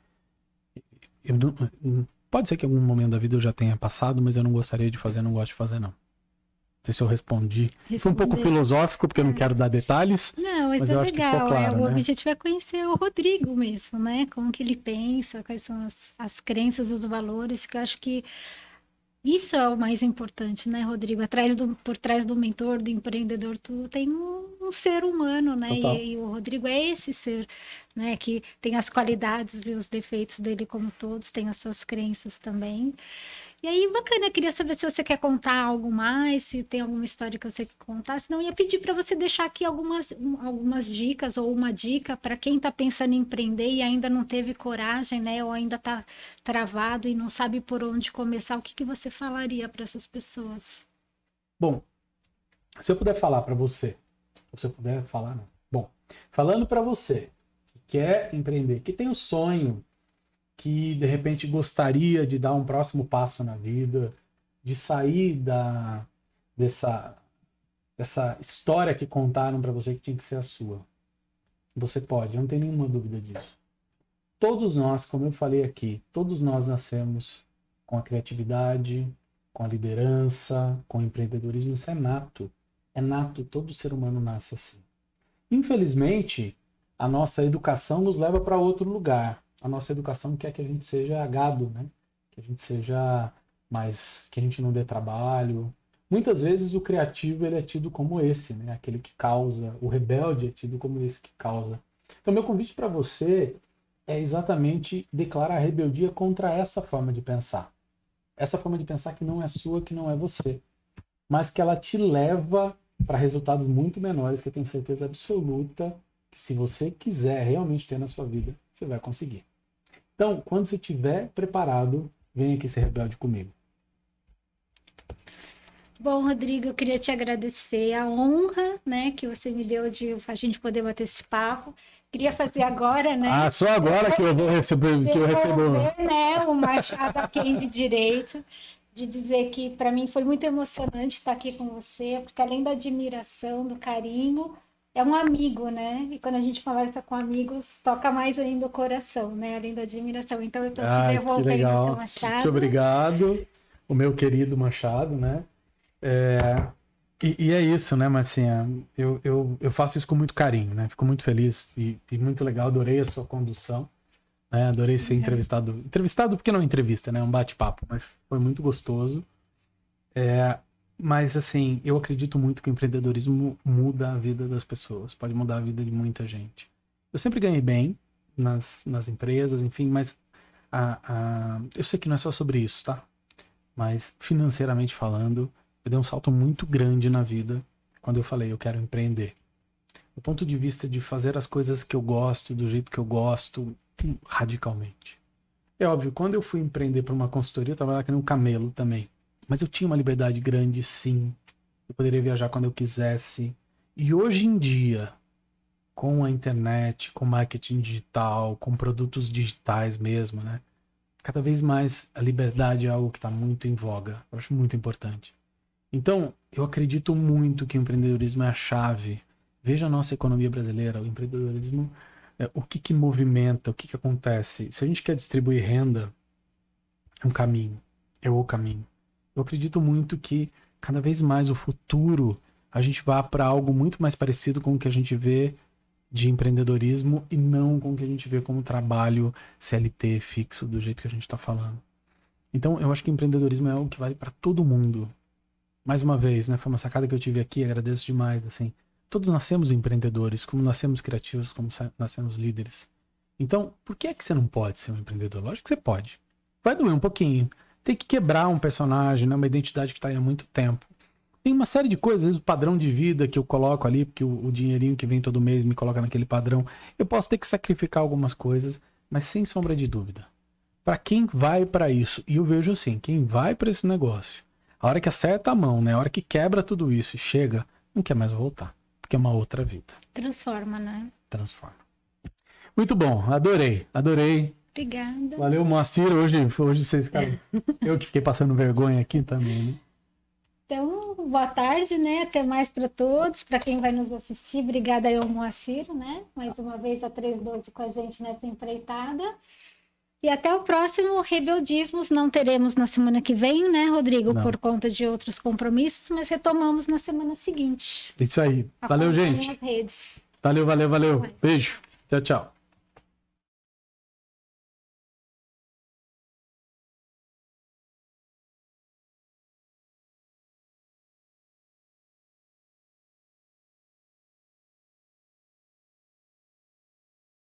Eu não, pode ser que em algum momento da vida eu já tenha passado, mas eu não gostaria de fazer, não gosto de fazer, não. Não sei se eu respondi. Responder. Foi um pouco filosófico, porque eu não é. quero dar detalhes. Não, mas, mas é legal. Claro, é, o né? objetivo é conhecer o Rodrigo mesmo, né? Como que ele pensa, quais são as, as crenças, os valores, que eu acho que isso é o mais importante, né, Rodrigo? Atrás do, por trás do mentor, do empreendedor, tu tem um, um ser humano, né? E, e, o Rodrigo é esse ser, né? Que tem as qualidades e os defeitos dele como todos, tem as suas crenças também. E aí, bacana, queria saber se você quer contar algo mais, se tem alguma história que você quer contar. Senão, ia pedir para você deixar aqui algumas, algumas dicas ou uma dica para quem está pensando em empreender e ainda não teve coragem, né? Ou ainda está travado e não sabe por onde começar. O que, que você falaria para essas pessoas? Bom, se eu puder falar para você, se eu puder falar, não. Bom, falando para você que quer empreender, que tem o sonho que de repente gostaria de dar um próximo passo na vida, de sair da dessa dessa história que contaram para você que tinha que ser a sua. Você pode, não tenho nenhuma dúvida disso. Todos nós, como eu falei aqui, todos nós nascemos com a criatividade, com a liderança, com o empreendedorismo, isso é nato. É nato, todo ser humano nasce assim. Infelizmente, a nossa educação nos leva para outro lugar a nossa educação quer que a gente seja gado, né? Que a gente seja mais que a gente não dê trabalho. Muitas vezes o criativo ele é tido como esse, né? Aquele que causa, o rebelde é tido como esse que causa. Então meu convite para você é exatamente declarar rebeldia contra essa forma de pensar. Essa forma de pensar que não é sua, que não é você, mas que ela te leva para resultados muito menores que eu tenho certeza absoluta que se você quiser realmente ter na sua vida, você vai conseguir. Então, quando você estiver preparado, vem aqui ser rebelde comigo. Bom, Rodrigo, eu queria te agradecer a honra, né, que você me deu de a gente poder bater esse papo. Queria fazer agora, né? Ah, só agora que eu vou receber, que eu recebo. né, o Machado a quem de direito, de dizer que para mim foi muito emocionante estar aqui com você, porque além da admiração, do carinho, é um amigo, né? E quando a gente conversa com amigos, toca mais ainda o coração, né? Além da admiração. Então eu estou te devolvendo seu Machado. Muito obrigado, o meu querido Machado, né? É... E, e, é isso, né, Marcinha? Eu, eu, eu faço isso com muito carinho, né? Fico muito feliz e, e muito legal. Adorei a sua condução. Né? Adorei ser entrevistado. Entrevistado porque não é entrevista, né? É um bate-papo, mas foi muito gostoso. É, mas, assim, eu acredito muito que o empreendedorismo muda a vida das pessoas, pode mudar a vida de muita gente. Eu sempre ganhei bem nas, nas empresas, enfim, mas a, a, eu sei que não é só sobre isso, tá? Mas, financeiramente falando, eu dei um salto muito grande na vida quando eu falei, eu quero empreender. Do ponto de vista de fazer as coisas que eu gosto, do jeito que eu gosto, radicalmente. É óbvio, quando eu fui empreender para uma consultoria, eu estava lá que nem um camelo também. Mas eu tinha uma liberdade grande, sim. Eu poderia viajar quando eu quisesse. E hoje em dia, com a internet, com marketing digital, com produtos digitais mesmo, né? Cada vez mais a liberdade é algo que está muito em voga. Eu acho muito importante. Então, eu acredito muito que o empreendedorismo é a chave. Veja a nossa economia brasileira, o empreendedorismo, é, o que, que movimenta, o que, que acontece. Se a gente quer distribuir renda, é um caminho, é o caminho eu acredito muito que cada vez mais o futuro a gente vá para algo muito mais parecido com o que a gente vê de empreendedorismo e não com o que a gente vê como trabalho CLT fixo, do jeito que a gente está falando. Então, eu acho que empreendedorismo é algo que vale para todo mundo. Mais uma vez, né? Foi uma sacada que eu tive aqui, agradeço demais, assim. Todos nascemos empreendedores, como nascemos criativos, como nascemos líderes. Então, por que é que você não pode ser um empreendedor? Lógico que você pode. Vai doer um pouquinho. Tem que quebrar um personagem, né? uma identidade que está aí há muito tempo. Tem uma série de coisas, o padrão de vida que eu coloco ali, porque o, o dinheirinho que vem todo mês me coloca naquele padrão. Eu posso ter que sacrificar algumas coisas, mas sem sombra de dúvida. Para quem vai para isso, e eu vejo assim, quem vai para esse negócio, a hora que acerta a mão, né? A hora que quebra tudo isso e chega, não quer mais voltar, porque é uma outra vida. Transforma, né? Transforma. Muito bom, adorei, adorei. Obrigada. Valeu, Moacir. Hoje, hoje vocês ficaram. [LAUGHS] eu que fiquei passando vergonha aqui também, né? Então, boa tarde, né? Até mais para todos, para quem vai nos assistir. Obrigada aí ao Moacir, né? Mais uma vez a 312 com a gente nessa empreitada. E até o próximo Rebeldismos. Não teremos na semana que vem, né, Rodrigo? Não. Por conta de outros compromissos, mas retomamos na semana seguinte. Isso aí. Valeu, gente. Valeu, valeu, valeu. Beijo. Tchau, tchau.